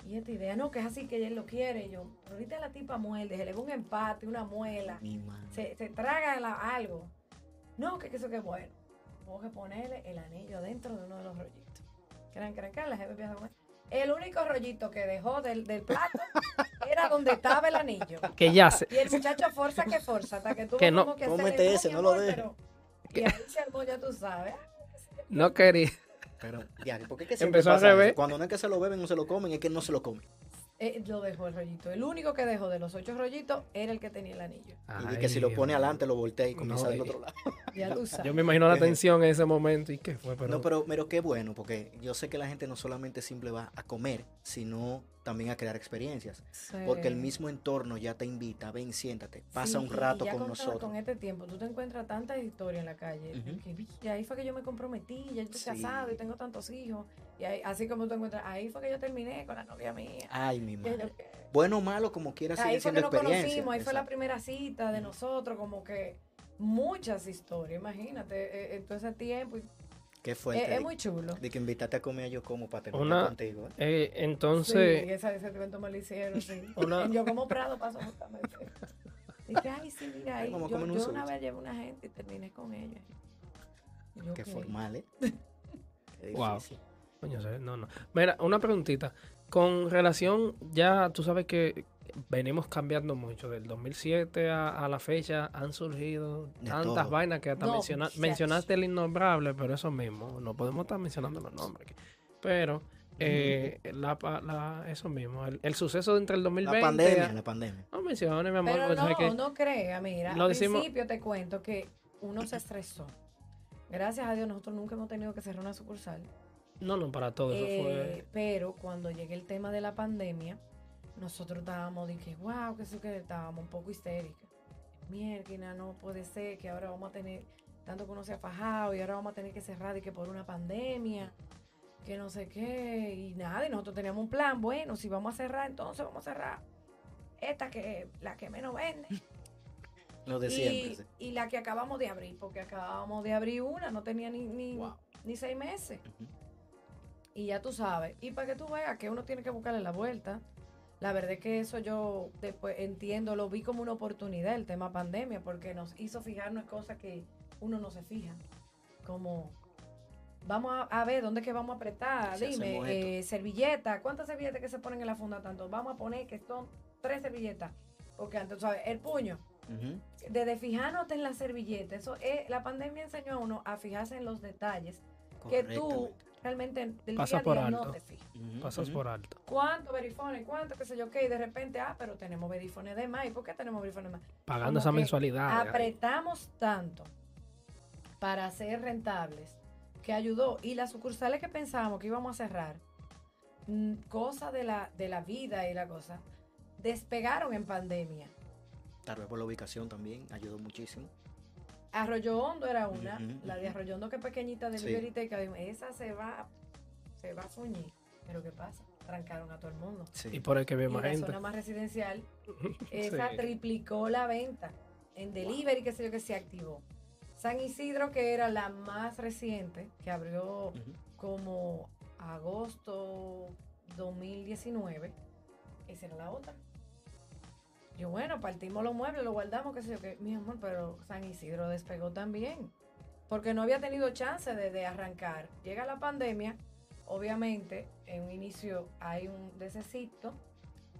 Y esta idea, no, que es así que él lo quiere. Y yo, pero ahorita la tipa muerde, se le ve un empate, una muela mi se, se traga la- algo. No, que, que eso que es bueno. Tengo que ponerle el anillo dentro de uno de los rollitos. Crean, crean, crean, la jefe empieza a comer. El único rollito que dejó del, del plato era donde estaba el anillo. Que ya se... Y el muchacho forza que forza, hasta que tuvo Que no, como que cómete ese, no lo dejes". Y ahí se armó, ya tú sabes. No quería... Pero, ya, ¿por qué que siempre Empezó al pasa eso? revés. Cuando no es que se lo beben o se lo comen, es que no se lo comen. Eh, lo dejó el rollito. El único que dejó de los ocho rollitos era el que tenía el anillo. y que si lo pone adelante, lo voltea y comienza No, del y- otro lado. Ya tú sabes. Yo me imagino la Ejé. tensión en ese momento y qué fue, pero... No, pero, pero qué bueno, porque yo sé que la gente no solamente simple va a comer, sino también a crear experiencias. Sí. Porque el mismo entorno ya te invita, ven, siéntate, pasa Sí, un rato y ya con nosotros. Con este tiempo, tú te encuentras tantas historias en la calle. Ujú. que, "Vi, y ahí fue que yo me comprometí, ya estoy Sí. casado y tengo tantos hijos. Y ahí- así como tú encuentras, ahí fue que yo terminé con la novia mía. Ay, mi Madre. Bueno o malo, como quiera, sigue ahí fue siendo que nos experiencia. conocimos, ahí fue la primera cita de nosotros, como que muchas historias, imagínate, eh, en todo ese tiempo. y- Qué fuerte. es, de- es muy chulo. De que invitaste a comer a yo como para terminar Una- contigo. ¿eh? Eh, Sí, entonces, ese, ese evento me lo hicieron, sí. Una- Yo como Prado pasó justamente. Dije, ay, sí, mira, ahí, yo, comer un yo una vez llevé una gente y terminé con ella. Yo, Qué "Ok". formal, ¿eh? Qué Wow. no, no. Mira, una preguntita. Con relación, ya tú sabes que venimos cambiando mucho. Del 2007 a, a la fecha han surgido De tantas todo. vainas que hasta No, menciona- mencionaste el innombrable, pero eso mismo. No podemos estar mencionando los nombres. Pero, eh, la, pa- la- eso mismo. El, el suceso entre el 2020. La pandemia, a- la pandemia. no menciones, mi amor. Pero pues, no, que- no crea, mira. Lo al decimos- principio te cuento que uno se estresó. Gracias a Dios nosotros nunca hemos tenido que cerrar una sucursal. No, no, para todo eso Eh, fue. Pero cuando llegue el tema de la pandemia, nosotros estábamos de que, wow, que eso que estábamos un poco histéricos. Mierda, no puede ser que ahora vamos a tener, tanto que uno se ha fajado y ahora vamos a tener que cerrar y que por una pandemia, que no sé qué, y nada, y nosotros teníamos un plan, bueno, si vamos a cerrar, entonces vamos a cerrar. Esta que, la que menos vende. Lo de y, siempre. sí. y la que acabamos de abrir, porque acabamos de abrir una, no tenía ni, ni, Wow. ni seis meses. Y ya tú sabes. Y para que tú veas que uno tiene que buscarle la vuelta. La verdad es que eso yo después entiendo, lo vi como una oportunidad el tema pandemia, porque nos hizo fijarnos en cosas que uno no se fija. Como, vamos a, a ver, ¿dónde es que vamos a apretar? Si Dime, eh, servilleta, ¿cuántas servilletas que se ponen en la funda tanto? Vamos a poner que son tres servilletas. Porque antes, ¿sabes? El puño. Desde fijándote en la servilleta. Eso es, la pandemia enseñó a uno a fijarse en los detalles que tú. Realmente del Pasa día a por día no alto. te fijas. Ujú, Pasas por alto. ¿Cuánto verifones? ¿Cuánto? ¿Qué sé yo qué? Y de repente, ah, pero tenemos verifones de más. ¿Y por qué tenemos verifones de más? Pagando Como esa mensualidad. apretamos tanto para ser rentables que ayudó. Y las sucursales que pensábamos que íbamos a cerrar, mm, cosa de la, de la vida y la cosa, despegaron en pandemia. Tal vez por la ubicación también ayudó muchísimo. Arroyo Hondo era una, la de. Arroyo Hondo que es pequeñita de Sí. Esa se va, se va a fuñir. Pero ¿qué pasa? Trancaron a todo el mundo. Sí. Y por el que ve más la gente. zona más residencial esa Sí. triplicó la venta en delivery, qué sé yo, que se activó. San Isidro, que era la más reciente, que abrió como agosto 2019, esa era la otra. Yo, bueno, partimos los muebles, lo guardamos, qué sé yo, que mi amor, pero San Isidro despegó también, porque no había tenido chance de, de arrancar. Llega la pandemia, obviamente, en un inicio hay un necesito,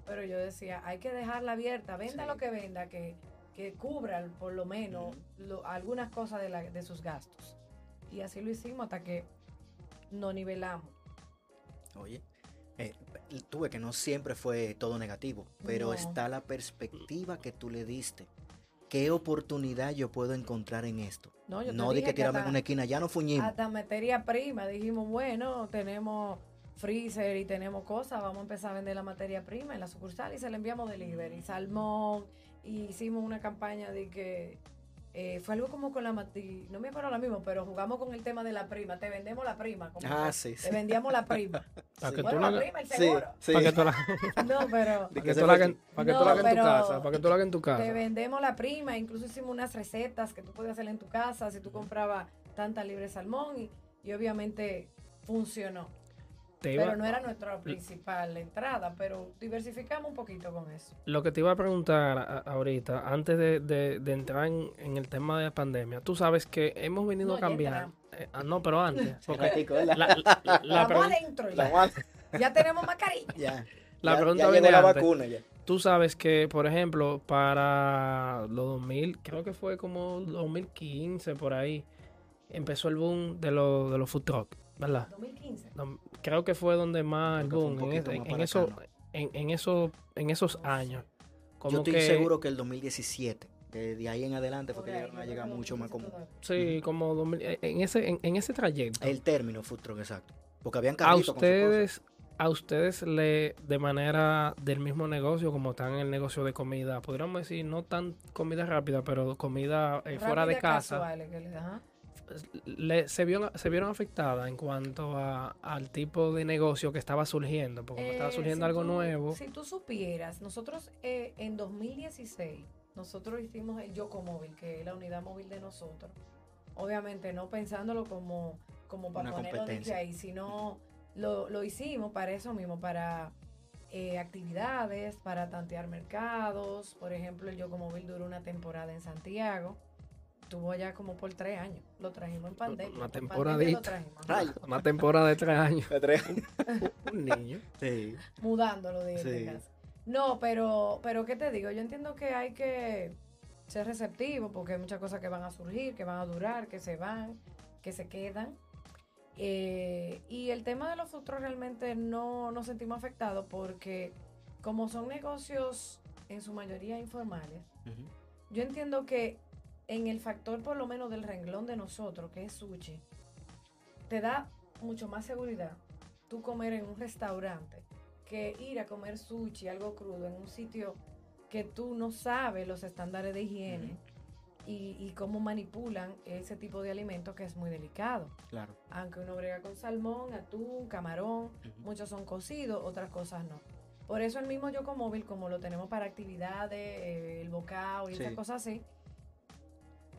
pero yo decía, hay que dejarla abierta, venda Sí. lo que venda, que, que cubra por lo menos lo- algunas cosas de, la- de sus gastos. Y así lo hicimos hasta que nos nivelamos. Oye, eh, tuve que no siempre fue todo negativo, pero No. está la perspectiva que tú le diste. ¿Qué oportunidad yo puedo encontrar en esto? No, yo No di dije que tirarme en una esquina, ya no fuñimos. Hasta materia prima. Dijimos, bueno, tenemos freezer y tenemos cosas, vamos a empezar a vender la materia prima en la sucursal y se la enviamos delivery. Salmón, y hicimos una campaña de que eh, fue algo como con la mati, no me acuerdo lo mismo, pero jugamos con el tema de la prima. Te vendemos la prima. Como Ah, sí, sí. Te vendíamos la prima. Para que bueno, tú la la, prima, el Sí, seguro. sí. para que tú la, No, pero para que tú la hagas- para que tú No, la hagas en tu casa. Para que tú la hagas en tu te casa. vendemos la prima. Incluso hicimos unas recetas que tú podías hacer en tu casa si tú comprabas tanta libre salmón y, y obviamente funcionó. Te iba- Pero no era nuestra principal entrada, pero diversificamos un poquito con eso. Lo que te iba a preguntar a- ahorita, antes de, de- de entrar en, en el tema de la pandemia, tú sabes que hemos venido No, a cambiar. Eh, ah, no, pero antes. Porque la, la- la pregun- adentro La ya. Ya tenemos mascarilla. ya. La Ya- pregunta ya viene la antes. vacuna ya. Tú sabes que, por ejemplo, para los 2000, creo que fue como 2015 por ahí, empezó el boom de, los de los food truck, ¿verdad? 2015. No, Creo que fue donde más el boom, en, en- más en para eso, en, en eso, en esos años. Como Yo estoy que, seguro que el 2017, que de ahí en adelante fue que llegaron a llegar mucho más 2015 como todavía. Sí, como 2000, eh, en ese, en, en ese trayecto. el término food truck, exacto. Porque habían a carritos con ustedes, a ustedes le, de manera del mismo negocio, como están en el negocio de comida, podríamos decir, no tan comida rápida, pero comida eh, fuera de casa, casuales que le- ajá. Le- se, vieron, se vieron afectadas en cuanto a, al tipo de negocio que estaba surgiendo, porque estaba Eh, surgiendo si algo tú- nuevo. Si tú supieras, nosotros eh, en 2016, nosotros hicimos el Yoco Móvil, que es la unidad móvil de nosotros. Obviamente no pensándolo como, como para Una ponerlo de que competencia. ahí, sino lo, lo hicimos para eso mismo, para eh, actividades, para tantear mercados. Por ejemplo, el Yoco Móvil duró una temporada en Santiago. Tuvo ya como por tres años. Lo trajimos en pandemia. Una pandemia temporadita. trajimos. Una temporada de tres años. De tres. Un niño. Sí. mudándolo de, de Sí. casa. No, pero, pero ¿qué te digo? Yo entiendo que hay que ser receptivo porque hay muchas cosas que van a surgir, que van a durar, que se van, que se quedan. Eh, y el tema de los futuros realmente no nos sentimos afectados porque como son negocios en su mayoría informales, yo entiendo que en el factor por lo menos del renglón de nosotros, que es sushi, te da mucho más seguridad tú comer en un restaurante que ir a comer sushi, algo crudo, en un sitio que tú no sabes los estándares de higiene y, y cómo manipulan ese tipo de alimentos que es muy delicado. Claro. Aunque uno brega con salmón, atún, camarón, muchos son cocidos, otras cosas no. Por eso el mismo Yocomóvil, como lo tenemos para actividades, eh, el bocado y esas cosas así,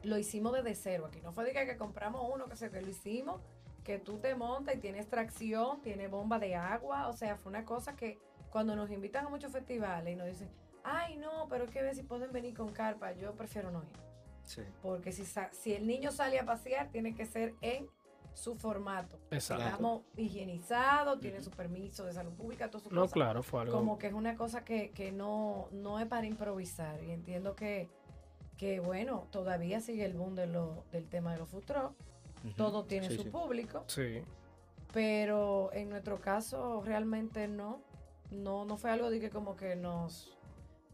lo hicimos desde cero aquí. No fue de que, que compramos uno, que sé que lo hicimos, que tú te montas y tienes tracción, tiene bomba de agua, o sea, fue una cosa que cuando nos invitan a muchos festivales y nos dicen, ay no, pero que ver si pueden venir con carpa, yo prefiero no ir. Sí. Porque si, sa- si el niño sale a pasear, tiene que ser en su formato. Exacto. Digamos, higienizado, tiene su permiso de salud pública, todo su No, claro, fue algo. Como que es una cosa que, que no, no es para improvisar. Y entiendo que que bueno, todavía sigue el boom de lo, del tema de los food todo tiene Sí, su sí. público, Sí. pero en nuestro caso realmente no, no, no fue algo de que como que nos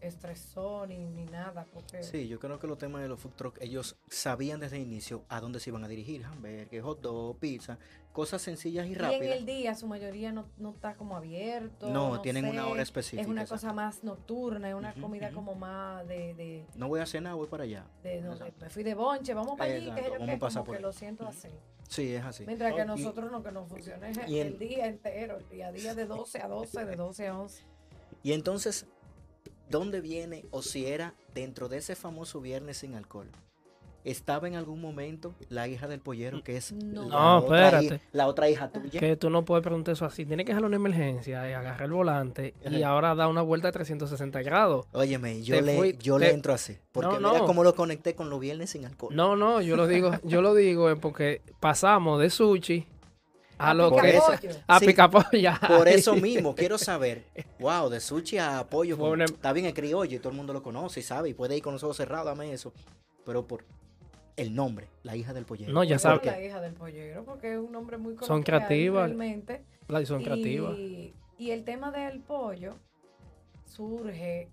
estresó ni, ni nada, porque Sí, yo creo que los temas de los food truck, ellos sabían desde el inicio a dónde se iban a dirigir, hamburgues, hot dog, pizza, cosas sencillas y y en rápidas. el día su mayoría no, no está como abierto. no, tienen una sé, hora específica. Es una exacto. cosa más nocturna, es una comida como más de, de, No voy a cenar, voy para allá. de, no, me fui de bonche, vamos para allí, que vamos qué, a pasar como por que lo siento así. Sí, es así. Mientras que nosotros no, que nos funciona es el en- día entero, el día a día de 12 a 12, de 12 a 11. Y entonces, ¿dónde viene o si era dentro de ese famoso viernes sin alcohol? ¿Estaba en algún momento la hija del pollero que es No. la, No, otra, hija, la otra hija tuya? Que tú no puedes preguntar eso así. Tienes que dejar una emergencia y agarrar el volante y ahora da una vuelta de 360 grados. Óyeme, yo, Te le, fui- yo te- le entro así. Porque No, mira no. cómo lo conecté con los viernes sin alcohol. No, no, yo lo digo, yo lo digo porque pasamos de sushi a lo Por que es a Sí. picapolla. Por eso mismo, quiero saber, wow, de sushi a pollo, una- está bien el criollo y todo el mundo lo conoce y sabe y puede ir con los ojos cerrados, dame eso. Pero por el nombre, la hija del pollero. No, ya ¿Por sabe- Por qué? la hija del pollero, porque es un nombre muy Son creativas. Realmente. La son creativas. Y, y el tema del pollo surge,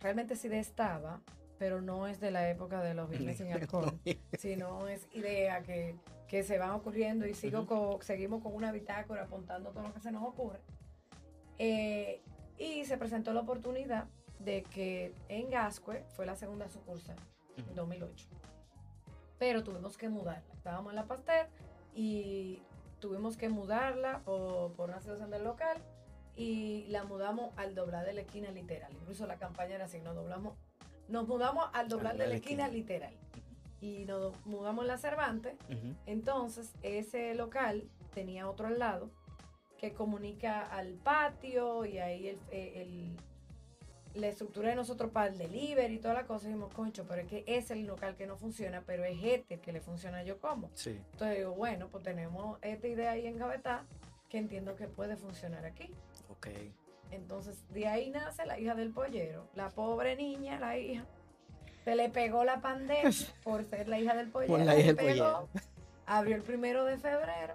realmente sí de estaba, pero no es de la época de los viernes sin alcohol, sino es idea que, que se van ocurriendo y sigo con- seguimos con una bitácora apuntando todo lo que se nos ocurre. Eh, y se presentó la oportunidad de que en Gascue fue la segunda sucursal en Ujú. 2008. Pero tuvimos que mudarla. Estábamos en la Pasteur y tuvimos que mudarla por, por una situación del local y la mudamos al doblar de la esquina literal. Incluso la campaña era así, nos doblamos, nos mudamos al doblar de la esquina literal. Y nos mudamos en la Cervantes. Entonces, ese local tenía otro al lado que comunica al patio y ahí el, eh, el- la estructura de nosotros para el delivery y toda la cosa. Dijimos, concho, pero es que es el local que no funciona, pero es este el que le funciona yo como. Sí. Entonces digo, bueno, pues tenemos esta idea ahí en Gavetá que entiendo que puede funcionar aquí. Ok. Entonces, de ahí nace la hija del pollero. La pobre niña, la hija, se le pegó la pandemia por ser la hija del pollero. la hija del pollero. Abrió el primero de febrero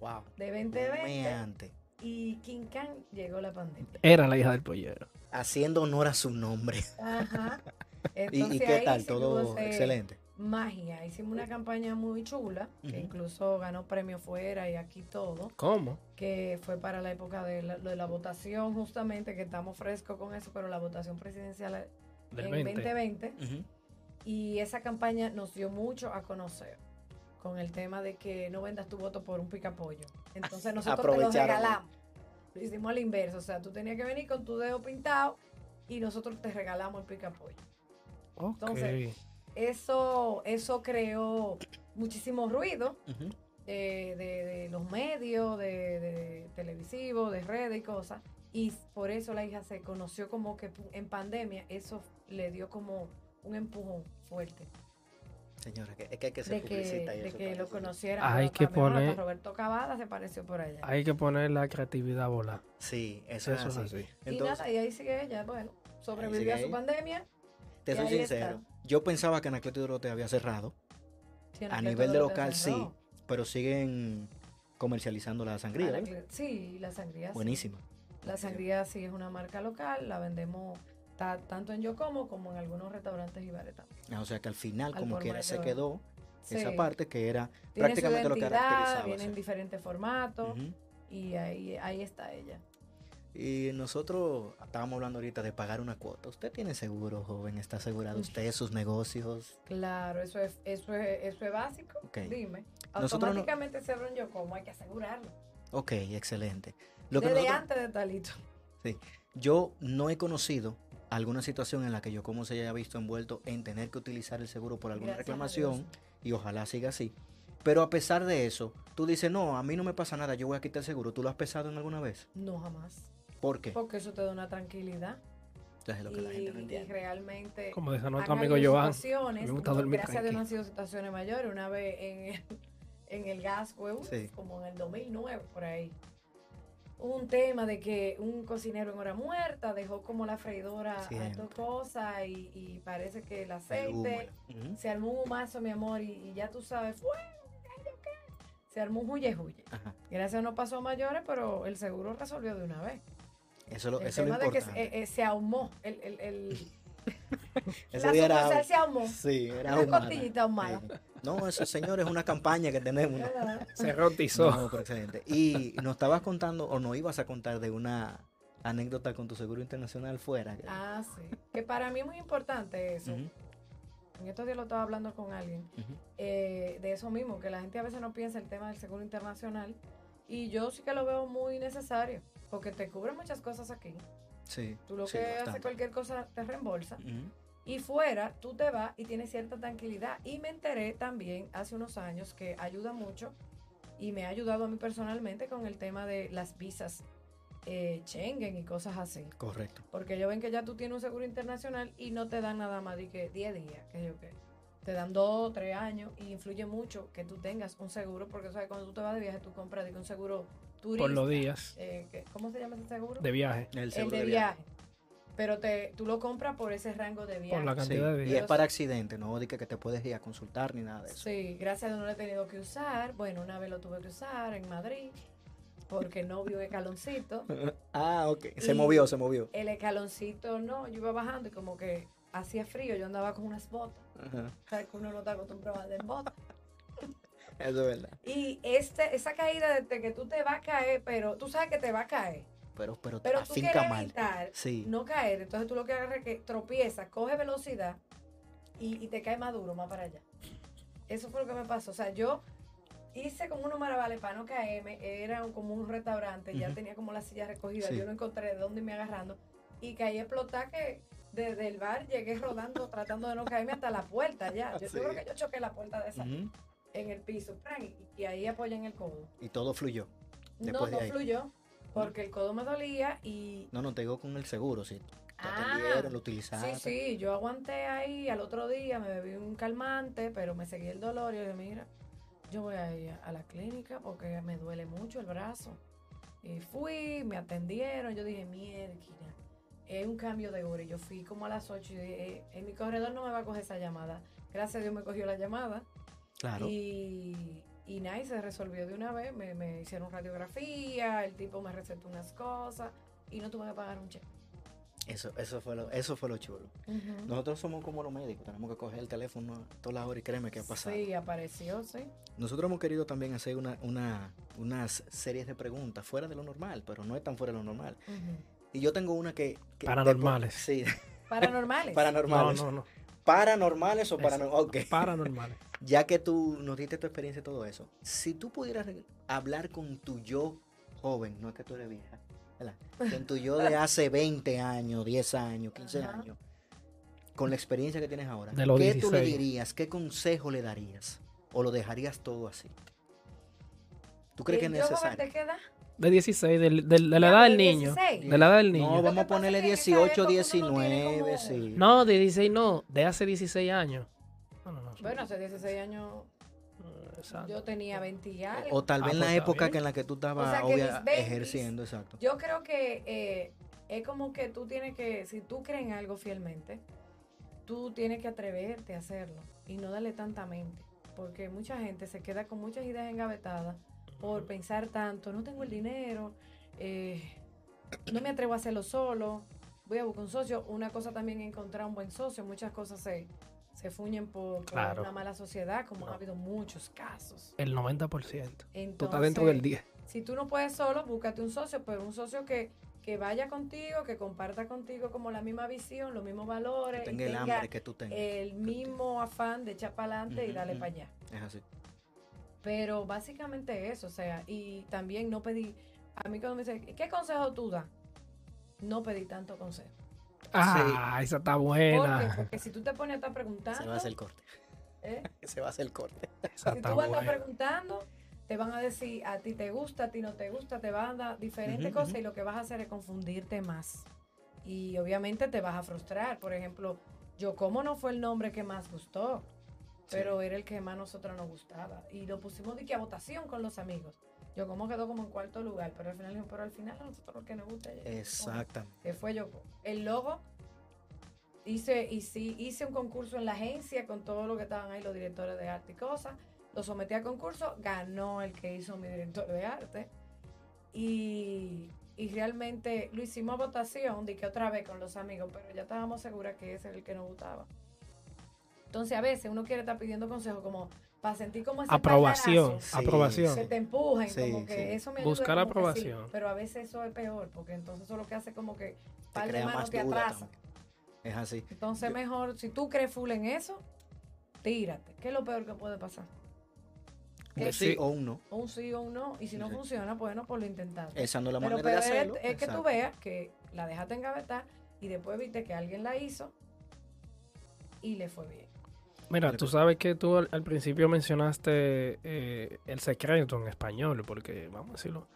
Wow. de 2020 Meante. y King Khan llegó la pandemia. Era la hija del pollero. Haciendo honor a su nombre. Ajá. ¿Y, Entonces, y qué ahí tal? Todo ese excelente. Magia. Hicimos una campaña muy chula, que incluso ganó premio fuera y aquí todo. ¿Cómo? que fue para la época de la, de la votación, justamente, que estamos frescos con eso, pero la votación presidencial Del en 20. 2020. Ujú. Y esa campaña nos dio mucho a conocer con el tema de que no vendas tu voto por un picapollo. Entonces nosotros te lo regalamos. Lo hicimos al inverso, o sea, tú tenías que venir con tu dedo pintado y nosotros te regalamos el picapollo. Ok. Entonces, Eso, eso creó muchísimo ruido Ujú. de, de- de los medios, de, de televisivos, de redes y cosas. Y por eso la hija se conoció como que en pandemia, eso le dio como un empujón fuerte. Señora, que- es que hay que ser De que, publicista y de eso que lo eso. conocieran. Hay que poner- Roberto Cavada se pareció por allá. Hay que poner la creatividad a volar. Sí, eso, Eso es así. y nada, y ahí sigue ella, bueno, sobrevivió a su pandemia. Te soy sincero. está. Yo pensaba que Anacleto Dorote había cerrado, Sí, A nivel de Dorotea local, sí. pero siguen comercializando la sangría. Sí, la sangría. sí. Buenísima. La sangría sí es una marca local, la vendemos ta- tanto en Yocomo como en algunos restaurantes y bares también. Ah, O sea que al final, Al como quiera, se quedó esa parte que era Tiene prácticamente su lo que caracterizaba. viene en diferentes formatos y ahí, ahí está ella. Y nosotros estábamos hablando ahorita de pagar una cuota. ¿Usted tiene seguro, joven? ¿Está asegurado usted, sus negocios? Claro, eso es, eso es, eso es básico. Ok. Dime. Nosotros no- Automáticamente se abre un Yocomo, hay que asegurarlo. Ok, excelente. Lo que Desde nosotros- antes de Talito. Yo no he conocido alguna situación en la que yo como se haya visto envuelto en tener que utilizar el seguro por alguna Gracias reclamación y ojalá siga así. Pero a pesar de eso, tú dices, no, a mí no me pasa nada, yo voy a quitar el seguro. ¿Tú lo has pesado en alguna vez? No jamás. ¿Por qué? Porque eso te da una tranquilidad. Entonces es lo que la y, gente no y entiende. realmente Como decía nuestro amigo Joan. situaciones, me gusta dormir gracias a Dios no han sido situaciones mayores. Una vez en el, en el gas, Sí. como en el 2009, por ahí. un tema de que un cocinero en hora muerta dejó como la freidora a Siempre. tu cosa y, y parece que el aceite se armó un humazo, mi amor, y, y ya tú sabes, fue, se armó un huye huye. Ajá. Gracias a Dios no pasó a mayores, pero el seguro resolvió de una vez. Eso, lo, el eso es lo tema de que importante. se, eh, eh, se ahumó, el, el, el- Ese la día era- se ahumó. Sí, era Una ahumada. costillita ahumada. Sí. No, eso, señor, es una campaña que tenemos. ¿no? Se rotizó. No, pero excelente. Y nos estabas contando, o nos ibas a contar de una anécdota con tu seguro internacional fuera. Ah, sí. Que para mí es muy importante eso. Ujú, En estos días lo estaba hablando con alguien. eh, de eso mismo, que la gente a veces no piensa el tema del seguro internacional. Y yo sí que lo veo muy necesario, porque te cubre muchas cosas aquí. Sí. Tú lo sí, que haces cualquier cosa te reembolsa. Y fuera, tú te vas y tienes cierta tranquilidad. Y me enteré también hace unos años que ayuda mucho y me ha ayudado a mí personalmente con el tema de las visas eh, Schengen y cosas así. Correcto. Porque ellos ven que ya tú tienes un seguro internacional y no te dan nada más de que 10 días, que yo qué. Te dan 2, 3 años y influye mucho que tú tengas un seguro, porque sabes, cuando tú te vas de viaje, tú compras de que un seguro turista. Por los días eh, ¿Cómo se llama ese seguro? de viaje. El el seguro de viaje. Pero te, tú lo compras por ese rango de viaje. Por la Sí, cantidad de Y días. es para accidente, no de que, te puedes ir a consultar ni nada de eso. Sí, gracias a Dios no lo he tenido que usar. Bueno, una vez lo tuve que usar en Madrid, porque no vio escaloncito. ah, ok. Se Y- movió, se movió. El escaloncito no, yo iba bajando y como que hacía frío, yo andaba con unas botas. Ajá. Sabes que uno no está acostumbrado a andar en botas. Eso es verdad. Y este, esa caída de que tú te vas a caer, pero tú sabes que te va a caer. Pero, pero, tú quieres mal. evitar Sí. no caer. Entonces tú lo que agarras es que tropiezas, coge velocidad y, y te cae más duro, más para allá. Eso fue lo que me pasó. O sea, yo hice como unos maravales para no caerme. Era como un restaurante, ya tenía como la silla recogida. Sí. Yo no encontré de dónde me agarrando. Y caí explotar que desde el bar llegué rodando tratando de no caerme hasta la puerta ya. Yo, Sí. creo que yo choqué la puerta de esa. En el piso. ¡pran! Y, ahí apoyé en el codo. Y todo fluyó. No, de no ahí. fluyó porque el codo me dolía y No, no, te digo con el seguro, sí. Te Ah, atendieron, lo utilizaste. Sí, sí, yo aguanté ahí, al otro día me bebí un calmante, pero me seguí el dolor y yo dije, mira, yo voy a ir a la clínica porque me duele mucho el brazo. Y fui, me atendieron, yo dije, mierda, es un cambio de hora. Y yo fui como a las 8 y dije, "Eh, en mi corredor no me va a coger esa llamada. Gracias a Dios me cogió la llamada. Claro. Y, y nada, y se resolvió de una vez. Me, me hicieron radiografía, el tipo me recetó unas cosas y no tuve que pagar un cheque. Eso, eso, fue lo, eso fue lo chulo. Nosotros somos como los médicos, tenemos que coger el teléfono todas las horas y créeme que ha pasado. Sí, apareció, sí. Nosotros hemos querido también hacer una, una, unas series de preguntas fuera de lo normal, pero no es tan fuera de lo normal. Y yo tengo una que... que Paranormales. Sí, Paranormales. No, paranormales. no, no. Paranormales o paranormales. Ok. Paranormales. Ya que tú nos diste tu experiencia y todo eso, si tú pudieras hablar con tu yo joven, no es que tú eres vieja, ¿verdad? Con tu yo de hace 20 años, 10 años, 15 Ajá. años, con la experiencia que tienes ahora, ¿qué tú le 16. dirías? ¿Qué consejo le darías? ¿O lo dejarías todo así? ¿Tú crees que es ¿El yo joven necesario? de qué edad? De 16, del- del- de la Ya, edad de del niño. 16. De la edad del No, niño. Lo vamos a ponerle es que en esa 18, época uno no tiene 19, como- sí. No, de 16 no, de hace 16 años. No, no, no. Bueno, hace 16 años Exacto. yo tenía 20 y algo. O tal Ah, vez en pues la está época bien. que en la que tú estabas O sea, que obvia, mis 20s, ejerciendo, exacto. Yo creo que eh, es como que tú tienes que, si tú crees en algo fielmente, tú tienes que atreverte a hacerlo y no darle tanta mente. Porque mucha gente se queda con muchas ideas engavetadas por pensar tanto, no tengo el dinero, eh, no me atrevo a hacerlo solo, voy a buscar un socio. Una cosa también es encontrar un buen socio, muchas cosas se, se fuñen por, por Claro. una mala sociedad, como No. ha habido muchos casos. El 90%. Tú Entonces, estás dentro del 10. si tú no puedes solo, búscate un socio, pero un socio que, que vaya contigo, que comparta contigo como la misma visión, los mismos valores, Que y tenga el tenga hambre que tú tengas. el mismo afán de echar para adelante y darle para allá. Es así. Pero básicamente eso, o sea, y también no pedí, a mí cuando me dicen, ¿qué consejo tú das? No pedí tanto consejo. Ah, esa está ¿Por qué? buena. Porque si tú te pones a estar preguntando, Se va a hacer el corte. ¿eh? Se va a hacer el corte. Esa si tú vas a estar preguntando, te van a decir a ti te gusta, a ti no te gusta, te van a dar diferentes cosas y lo que vas a hacer es confundirte más. Y obviamente te vas a frustrar. Por ejemplo, yo como no fue el nombre que más gustó, pero era el que más a nosotros nos gustaba. Y lo pusimos de que a votación con los amigos. Yocomo quedó como en cuarto lugar, pero al final dijo, pero al final a nosotros lo que nos gusta es Yocomo", Exactamente. que fue Yocomo. El logo, hice, hice, hice un concurso en la agencia con todo lo que estaban ahí, los directores de arte y cosas. Lo sometí a concurso, ganó el que hizo mi director de arte. Y, y realmente lo hicimos a votación, de que otra vez con los amigos, pero ya estábamos seguras que ese era el que nos gustaba. Entonces a veces uno quiere estar pidiendo consejos como para sentir como ese Aprobación, Sí, aprobación. que te empujen, Sí, como que sí. eso me ayuda Buscar aprobación. pero a veces eso es peor, porque entonces eso lo que hace como que par de manos te atrasa. también. Es así. Entonces Yo- mejor, si tú crees full en eso, tírate. ¿Qué es lo peor que puede pasar? Un sí o un no. Un sí o un no, y si no Sí. funciona, bueno, pues lo intentaste. Esa no es la Pero manera de peor es, hacerlo. es que tú veas que la dejaste engavetar y después viste que alguien la hizo y le fue bien. Mira, tú sabes que tú al, al principio mencionaste eh, El secreto en español, porque, vamos a decirlo,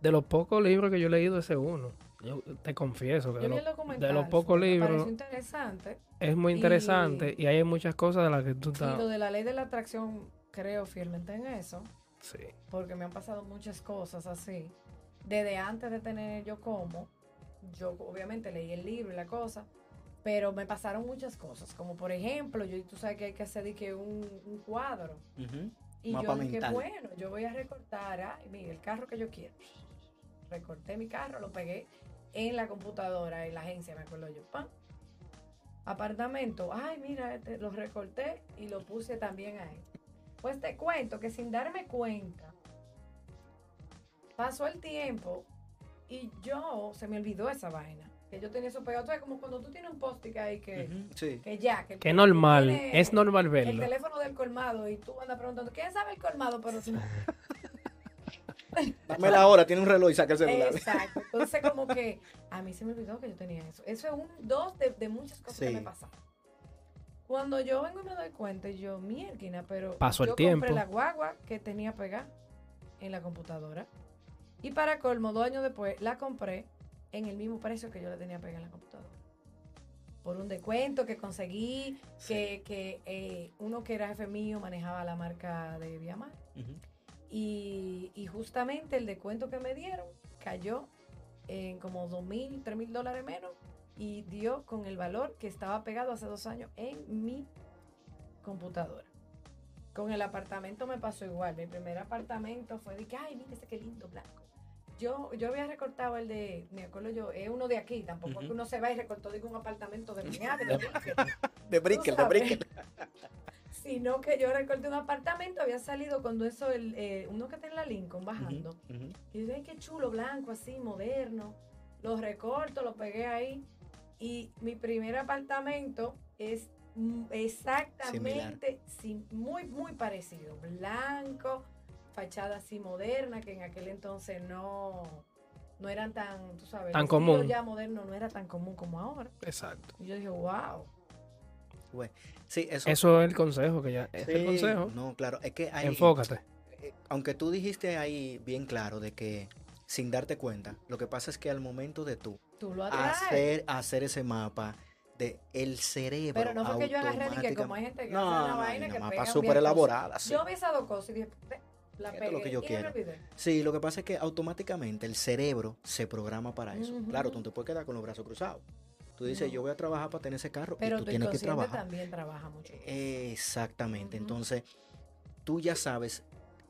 de los pocos libros que yo he leído ese uno. Yo te confieso que Yo de, lo- de los pocos libros interesante. es muy y- interesante y, hay muchas cosas de las que tú Y estás... lo de la ley de la atracción, creo fielmente en eso. Sí. porque me han pasado muchas cosas así. Desde antes de tener yo como, yo obviamente leí el libro y la cosa, pero me pasaron muchas cosas. Como por ejemplo, yo tú sabes que hay que hacer de que un, un cuadro. Y Mapa yo dije, mental. bueno, yo voy a recortar, ay, mira, el carro que yo quiero. Recorté mi carro, lo pegué en la computadora, en la agencia, me acuerdo yo. ¡pam! Apartamento, ay, mira, este, lo recorté y lo puse también ahí. Pues te cuento que sin darme cuenta, pasó el tiempo y yo se me olvidó esa vaina. Que yo tenía eso pegado. Entonces, como cuando tú tienes un post-it ahí que, Ujú, Sí. que ya, que, Que normal, es normal El verlo. teléfono del colmado y tú andas preguntando, ¿quién sabe el colmado? Pero tú- Dame la hora, tiene un reloj y saca el celular. Exacto. Entonces, como que a mí se me olvidó que yo tenía eso. Eso es un dos de, de muchas cosas que me pasaron. Cuando yo vengo y me doy cuenta, yo, mierda, pero Pasó el yo tiempo. compré la guagua que tenía pegada en la computadora. Y para colmo, dos años después, la compré en el mismo precio que yo la tenía pegada en la computadora. Por un descuento que conseguí, que, que eh, uno que era jefe mío manejaba la marca de Viamar. Y, y justamente el descuento que me dieron cayó en como dos mil, tres mil dólares menos y dio con el valor que estaba pegado hace dos años en mi computadora. Con el apartamento me pasó igual. Mi primer apartamento fue de que, ay, mire ese qué lindo blanco. Yo, yo había recortado el de, me acuerdo yo, es uno de aquí, tampoco es que uno se va y recortó digo, un apartamento de Miami, de Brickell, De Brickel, de sabes. Brickel. sino que yo recorté un apartamento, había salido cuando eso, el, eh, uno que está en la Lincoln bajando. Y yo dije, "Ay, qué chulo, blanco, así, moderno. Lo recorto, lo pegué ahí. Y mi primer apartamento es mm, exactamente sim- muy, muy parecido. Blanco, fachada así moderna, que en aquel entonces no, no eran tan, tú sabes, Tan común. ya moderno no era tan común como ahora. Exacto. Y yo dije, wow. Sí, eso. Eso es el consejo que ya... Es el consejo. No, claro. Es que hay, Enfócate. eh, aunque tú dijiste ahí bien claro de que sin darte cuenta, lo que pasa es que al momento de tú Tú lo hacer, hacer ese mapa de el cerebro Pero no fue que yo agarré y que como hay gente que no, hace una no, vaina una que mapa súper elaborada. sí. Yo vi esas dos cosas y dije, "Ve, la Esto es lo que yo quiero. Sí, lo que pasa es que automáticamente el cerebro se programa para eso. Claro, tú no te puedes quedar con los brazos cruzados. Tú dices, yo voy a trabajar para tener ese carro Pero y tú tu tienes que trabajar. también trabaja mucho. Exactamente. Entonces, tú ya sabes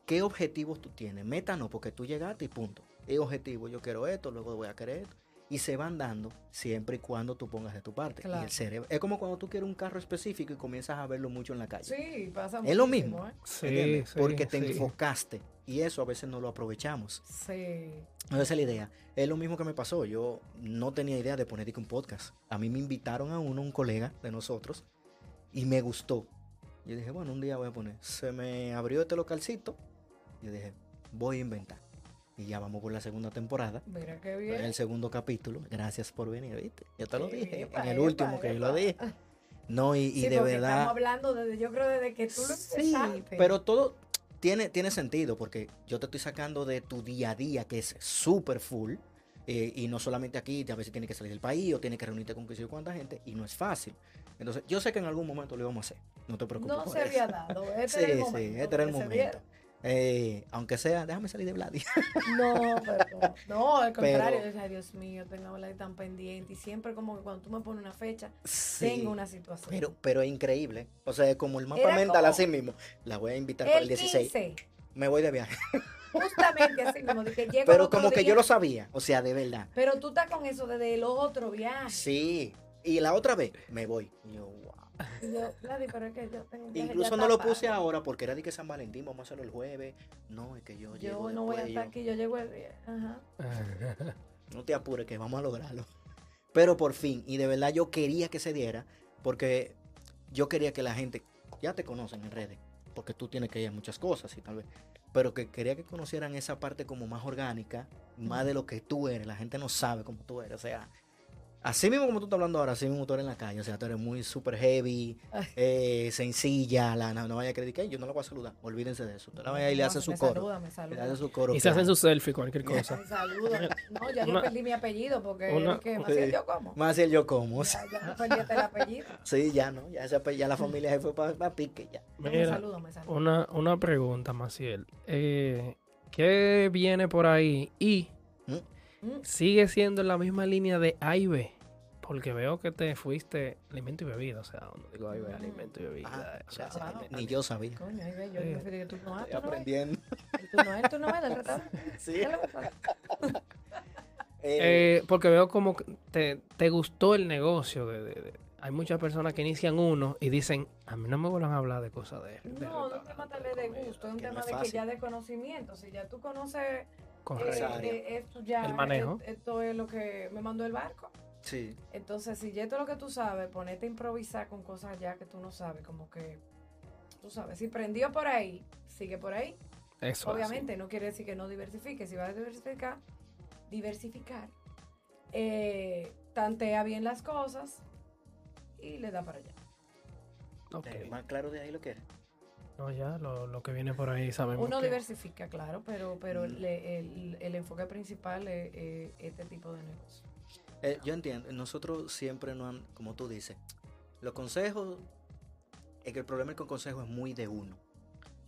qué objetivos tú tienes. Meta no, porque tú llegaste y punto. ¿Qué objetivo? Yo quiero esto, luego voy a querer esto. Y se van dando siempre y cuando tú pongas de tu parte. Y Claro. el cerebro. Es como cuando tú quieres un carro específico y comienzas a verlo mucho en la calle. Sí, pasa Es lo mismo. ¿eh? Sí, ¿entiendes? sí, porque te sí. enfocaste. Y eso a veces no lo aprovechamos. Sí. No esa es la idea. Es lo mismo que me pasó. Yo no tenía idea de poner un podcast. A mí me invitaron a uno, un colega de nosotros, y me gustó. Yo dije, bueno, un día voy a poner. Se me abrió este localcito. Yo dije, voy a inventar. Y ya vamos por la segunda temporada. Mira qué En bien. el segundo capítulo. Gracias por venir, ¿viste? Yo te lo dije. Epa, en el epa, último que yo lo dije. No, y, y Sí, de verdad. Estamos hablando desde, yo creo desde que tú lo Sí, empezaste. pero todo tiene, tiene sentido porque yo te estoy sacando de tu día a día que es súper full eh, y no solamente aquí, a veces tienes que salir del país o tienes que reunirte con qué sé cuánta gente y no es fácil. Entonces, yo sé que en algún momento lo íbamos a hacer, no te preocupes. no por se eso. había dado. Este Sí, era el sí, momento. este era el que momento. Eh, aunque sea, déjame salir de Vladi. No, pero no, al contrario, Pero- yo decía, Dios mío, tengo a hablar tan pendiente. Y siempre como que cuando tú me pones una fecha, Sí, tengo una situación. Pero, pero es increíble. O sea, como el mapa Era mental como- así mismo. La voy a invitar para el el 16. 15, Me voy de viaje. justamente así como de que llego Pero como que yo lo sabía. O sea, de verdad. Pero tú estás con eso desde el otro viaje. Sí. Y la otra vez, me voy. Yo, wow. Y yo, Vladi, pero es que yo tengo un viaje Incluso no lo puse ahora porque era de que San Valentín, vamos a hacerlo el jueves. No, es que yo, llego Yo no voy a estar yo- aquí, yo llego el día. Ajá. No te apures, que vamos a lograrlo. Pero por fin, y de verdad yo quería que se diera, porque yo quería que la gente, ya te conocen en redes, porque tú tienes que ir a muchas cosas y tal vez, pero que quería que conocieran esa parte como más orgánica, más de lo que tú eres. La gente no sabe cómo tú eres, o sea, así mismo como tú estás hablando ahora, así mismo tú eres en la calle, o sea, tú eres muy super heavy, eh, sencilla, la, no, no vaya a creer que "Ay, yo no la voy a saludar, olvídense de eso. La vaya y le No, hace su me coro. Saluda, me Le saluda. hace su coro. y se hacen su selfie, cualquier cosa. Me saluda. No, ya yo perdí mi apellido porque una- que Maciel yo como. Más el yo como. Ya, ya no perdí el apellido. Sí, ya no, ya, ese ya la familia se fue para pique ya. Me Mira, saludo, me saludo. una, una pregunta, Maciel. Eh, ¿Qué viene por ahí? Y sigue siendo en la misma línea de A y B. Porque veo que te fuiste alimento y bebida. O sea, cuando digo A y B, Mm. alimento y bebida. Ah, o sea, ni yo sabía. Coño, ahí ve, yo Sí. que tú no, ah, Estoy no aprendiendo. Tú no eres, tú no eres del restaurante. Sí. Eh, Eh, porque veo como te, te gustó el negocio. De, de- de- hay muchas personas que inician uno y dicen, a mí no me vuelvan a hablar de cosas de... de No, no es un tema restaurante, tal vez de comida". gusto, es un no tema es de que ya de conocimiento. Si ya tú conoces Correcto. Eh, esto ya, El manejo. eh, esto es lo que me mandó el barco. sí. Entonces, si ya esto es lo que tú sabes, ponete a improvisar con cosas ya que tú no sabes, como que, tú sabes, si prendió por ahí, sigue por ahí. Eso es así. Obviamente, no quiere decir que no diversifique. Si vas a diversificar, diversificar, eh, tantea bien las cosas y le da para allá. Ok. Eh, más claro de ahí lo que era. No, ya, lo, lo que viene por ahí sabemos Uno que- diversifica, claro, pero, pero Mm. le- el, el enfoque principal es, es este tipo de negocio. Eh, yo entiendo, nosotros siempre no han, como tú dices, los consejos, es que el problema con consejos es muy de uno.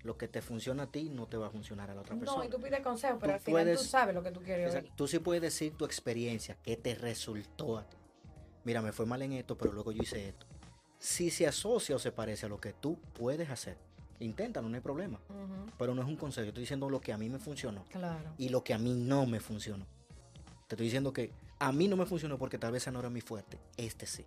Lo que te funciona a ti no te va a funcionar a la otra persona. No, y tú pides consejo, pero Tú al final tú sabes lo que tú quieres Exacto. Tú sí puedes decir tu experiencia, qué te resultó a ti. Mira, me fue mal en esto, pero luego yo hice esto. Si se asocia o se parece a lo que tú puedes hacer, inténtalo, no hay problema. Pero no es un consejo, yo estoy diciendo lo que a mí me funcionó Claro. y lo que a mí no me funcionó. Te estoy diciendo que a mí no me funcionó porque tal vez esa no era mi fuerte, este sí.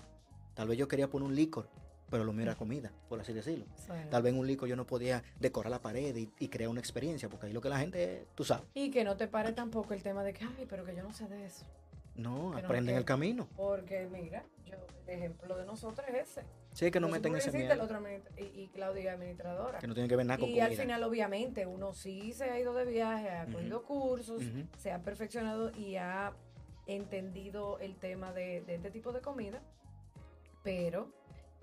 Tal vez yo quería poner un licor, pero lo mío era comida, por así decirlo. Sí. Tal vez en un licor yo no podía decorar la pared y, y crear una experiencia, porque ahí lo que la gente, tú sabes, Y que no te pare tampoco el tema de que, ay, pero que yo no sé de eso. no, Que aprenden el camino. Porque mira, yo, el ejemplo de nosotros es ese. Sí, que no meten ese el miedo. otro y, y Claudia administradora. Que no tiene que ver nada con Y comida. al final, obviamente, uno sí se ha ido de viaje, ha cogido cursos, se ha perfeccionado y ha entendido el tema de, de este tipo de comida, pero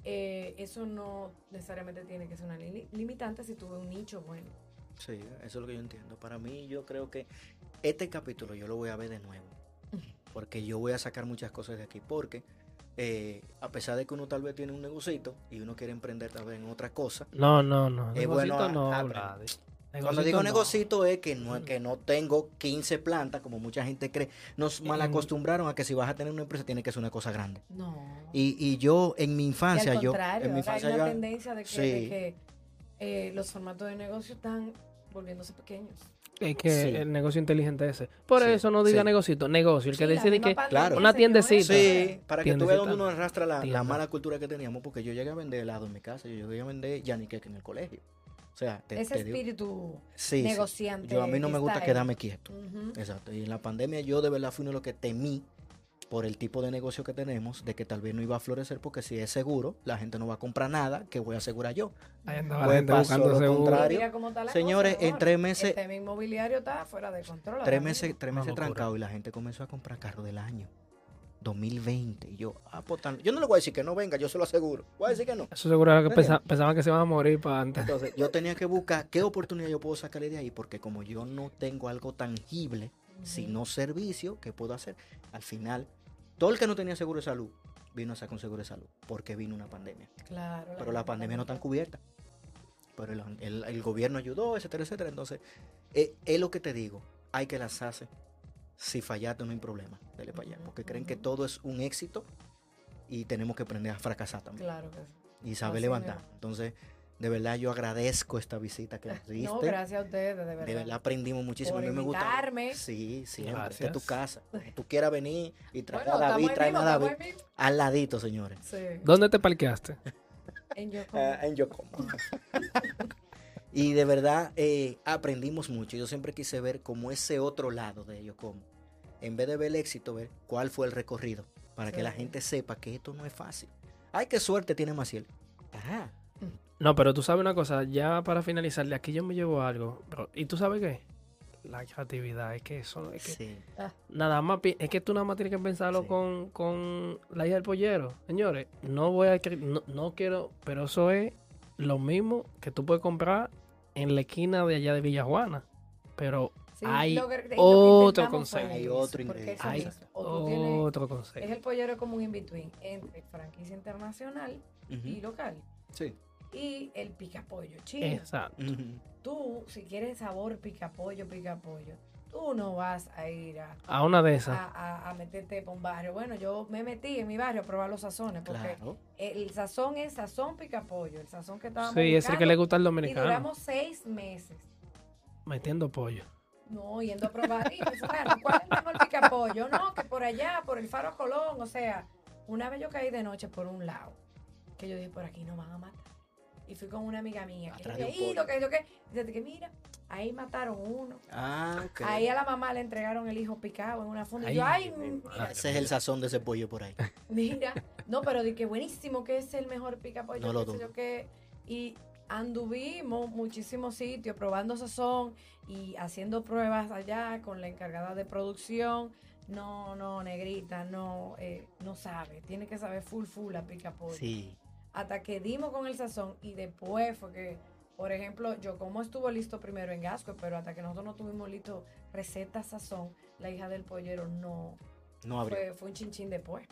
eh, eso no necesariamente tiene que ser una li- limitante si tuve un nicho bueno. Sí, eso es lo que yo entiendo. Para mí, yo creo que este capítulo yo lo voy a ver de nuevo. Porque yo voy a sacar muchas cosas de aquí. Porque eh, a pesar de que uno tal vez tiene un negocito y uno quiere emprender tal vez en otra cosa. No, no, no. Es Negocito bueno a- no. Cuando digo no. negocito es que no, que no tengo 15 plantas, como mucha gente cree. Nos mal acostumbraron a que si vas a tener una empresa tiene que ser una cosa grande. No. Y, y yo en mi Y infancia, al yo contrario, en mi hay una yo, tendencia de que, Sí. de que, eh, los formatos de negocio están volviéndose pequeños. Es que Sí. el negocio inteligente ese. Por Sí, eso no diga sí. negocito, negocio. El que decide que. Claro. Una tiendecita. Sí, para que tú veas donde uno arrastra la, mala cultura que teníamos, porque yo llegué a vender helado en mi casa, yo llegué a vender yaniqueque en el colegio. O sea, te, Ese te digo- espíritu sí, sí. negociante. Yo a mí no me gusta ahí. quedarme quieto. Exacto. Y en la pandemia yo de verdad fui uno de los que temí por el tipo de negocio que tenemos, de que tal vez no iba a florecer, porque si es seguro, la gente no va a comprar nada que voy a asegurar yo. Ahí andaba la Pues gente pasó buscando lo seguro. contrario. Mira cómo está la Señores, cosa, en tres meses- El tema inmobiliario está fuera de control. Tres meses, tres meses trancado y la gente comenzó a comprar carro del año. 2020. Y yo, ah, pues, tan- yo no le voy a decir que no venga, yo se lo aseguro. Voy a decir que no. Eso seguro era que ¿Me pensa- pensaban que se iban a morir para antes. Entonces, yo tenía que buscar qué oportunidad yo puedo sacarle de ahí, porque como yo no tengo algo tangible, Sino servicio, ¿qué puedo hacer? Al final, todo el que no tenía seguro de salud vino a sacar un seguro de salud, porque vino una pandemia. Claro. Pero la pandemia no está cubierta. pero el, el- el gobierno ayudó, etcétera, etcétera. Entonces, eh, es lo que te digo, hay que lanzarse. Si fallaste no hay problema, dale para allá, porque creen que todo es un éxito y tenemos que aprender a fracasar también Claro que y saber levantar. Entonces, de verdad yo agradezco esta visita que nos diste. No, gracias a ustedes, de verdad. De verdad aprendimos muchísimo. Por a mí me gusta. invitarme. Sí, siempre. Esta es tu Gracias. casa. Cuando tú quieras venir y traer Bueno, a David, trae a David. Al ladito, señores. Sí. ¿Dónde te parqueaste? En Yokohama. Ah, en Yokomo. y de verdad eh, aprendimos mucho. Yo siempre quise ver como ese otro lado de Yokomo. En vez de ver el éxito, ver cuál fue el recorrido. Para que la gente sepa que esto no es fácil. Ay, qué suerte tiene Maciel. Ah, No, pero tú sabes una cosa, ya para finalizar, de aquí yo me llevo algo. Pero, ¿Y tú sabes qué? La creatividad, es que eso, es que sí. nada más, es que tú nada más tienes que pensarlo Sí. con, con la hija del pollero. Señores, no voy a, no, no quiero, pero eso es lo mismo que tú puedes comprar en la esquina de allá de Villajuana. Pero Sí, hay lo que- lo que otro concepto. Hay otro ingrediente. Hay otro es concepto. el pollero como un in-between entre franquicia internacional y local. Sí. Y el picapollo chino. Exacto. Tú, si quieres sabor picapollo, picapollo, tú no vas a ir a, A una de esas. a, a- a meterte por un barrio. Bueno, yo me metí en mi barrio a probar los sazones, porque Claro. el sazón es sazón picapollo, el sazón que estábamos Sí, es el que le gusta al Y dominicano. duramos seis meses. Metiendo pollo. No, yendo a probar. Y pues, bueno, ¿cuál es el mejor picapollo? No, que por allá, por el Faro Colón. O sea, una vez yo caí de noche por un lado, que yo dije, por aquí no van a matar. Y fui con una amiga mía. Que Atrás yo de un dije, "Y pollo". lo que, lo que, dice que mira, ahí mataron uno. Ah, ok. Ahí a la mamá le entregaron el hijo picado en una funda. Y yo, Ay, mira, madre. Ese es el sazón de ese pollo por ahí. Mira, no, pero di que buenísimo, que es el mejor picapollo, No lo dudo. yo qué. Y anduvimos muchísimos sitios probando sazón y haciendo pruebas allá con la encargada de producción. No, no, negrita, no, eh, no sabe. Tiene que saber full, full a picapollo. Sí. Hasta que dimos con el sazón y después fue que, por ejemplo, yo como estuvo listo primero en Gasco, pero hasta que nosotros no tuvimos listo receta sazón, la hija del pollero no, No abrió. fue, fue un chinchín después.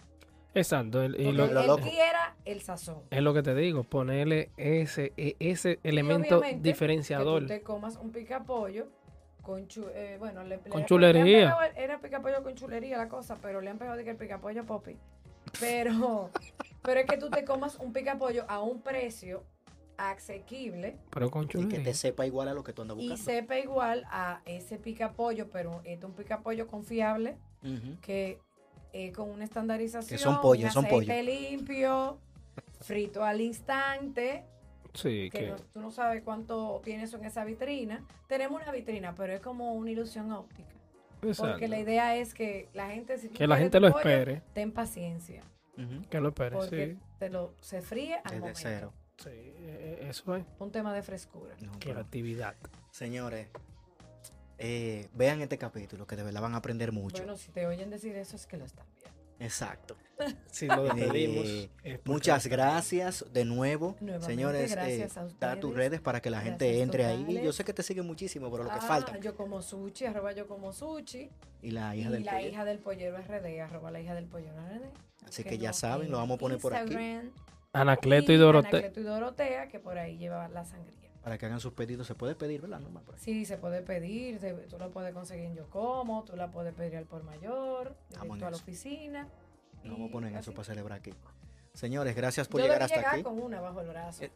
Exacto. el- y lo- lo él loco. quiera el sazón. es lo que te digo, ponerle ese, e- ese elemento obviamente, Que diferenciador. tú te comas un picapollo con chu eh, bueno, le, Con le- chulería. le han pegado- era picapollo con chulería la cosa, pero le han pegado de que el picapollo popi. Pero, pero es que tú te comas un picapollo a un precio asequible Pero con Y que te sepa igual a lo que tú andas y buscando. sepa igual a ese picapollo, pero este es un picapollo confiable Ujú. que eh, con una estandarización, Que son pollos, un son aceite limpio, frito al instante, Sí, que que no- tú no sabes cuánto tiene eso en esa vitrina. Tenemos una vitrina, pero es como una ilusión óptica. Exacto. Porque la idea es que la gente, si que la gente lo pollo, espere. ten paciencia. Que lo espere, porque sí. te lo se fríe al Desde momento. cero. Sí, e- e- eso es Un tema de frescura. No, pero- creatividad. Señores, eh, vean este capítulo que de verdad van a aprender mucho. Bueno, si te oyen decir eso es que lo están viendo. Exacto. Si lo despedimos. Eh, Muchas gracias de nuevo. Nuevamente, Señores, eh, gracias a da tus redes para que la gente entre ahí. Yo sé que te sigue muchísimo, pero lo que Ah, falta. Yo como sushi, arroba yo como sushi. Y la hija y del la hija del pollero RD, arroba la hija del pollero RD. Así que ya no, saben, lo vamos a poner por aquí Instagram, Anacleto y Dorotea. Anacleto y Dorotea, que por ahí lleva la sangría. Para que hagan sus pedidos. Se puede pedir, ¿verdad? Norma? Sí, se puede pedir, se- tú lo puedes conseguir en Yocomo, tú la puedes pedir al por mayor, en directo a la oficina. No vamos a y poner eso para celebrar aquí. Señores, gracias por Yo llegar hasta llegar aquí. con una bajo el brazo. Eh,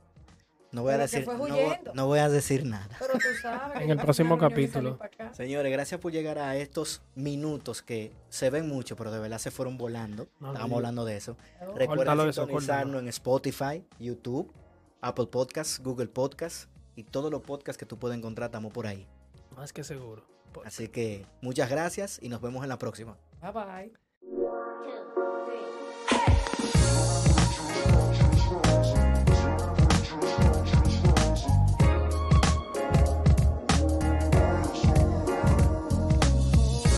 No voy a decir, no, no voy a decir nada. Pero tú sabes. En yo el próximo capítulo. Señores, gracias por llegar a estos minutos que se ven mucho, pero de verdad se fueron volando. No, Estábamos no, hablando de eso. Oh, eso, sintonizarnos en Spotify, YouTube, Apple Podcasts, Google Podcasts y todos los podcasts que tú puedes encontrar, estamos por ahí. Más que seguro. Así que muchas gracias y nos vemos en la próxima. Bye bye.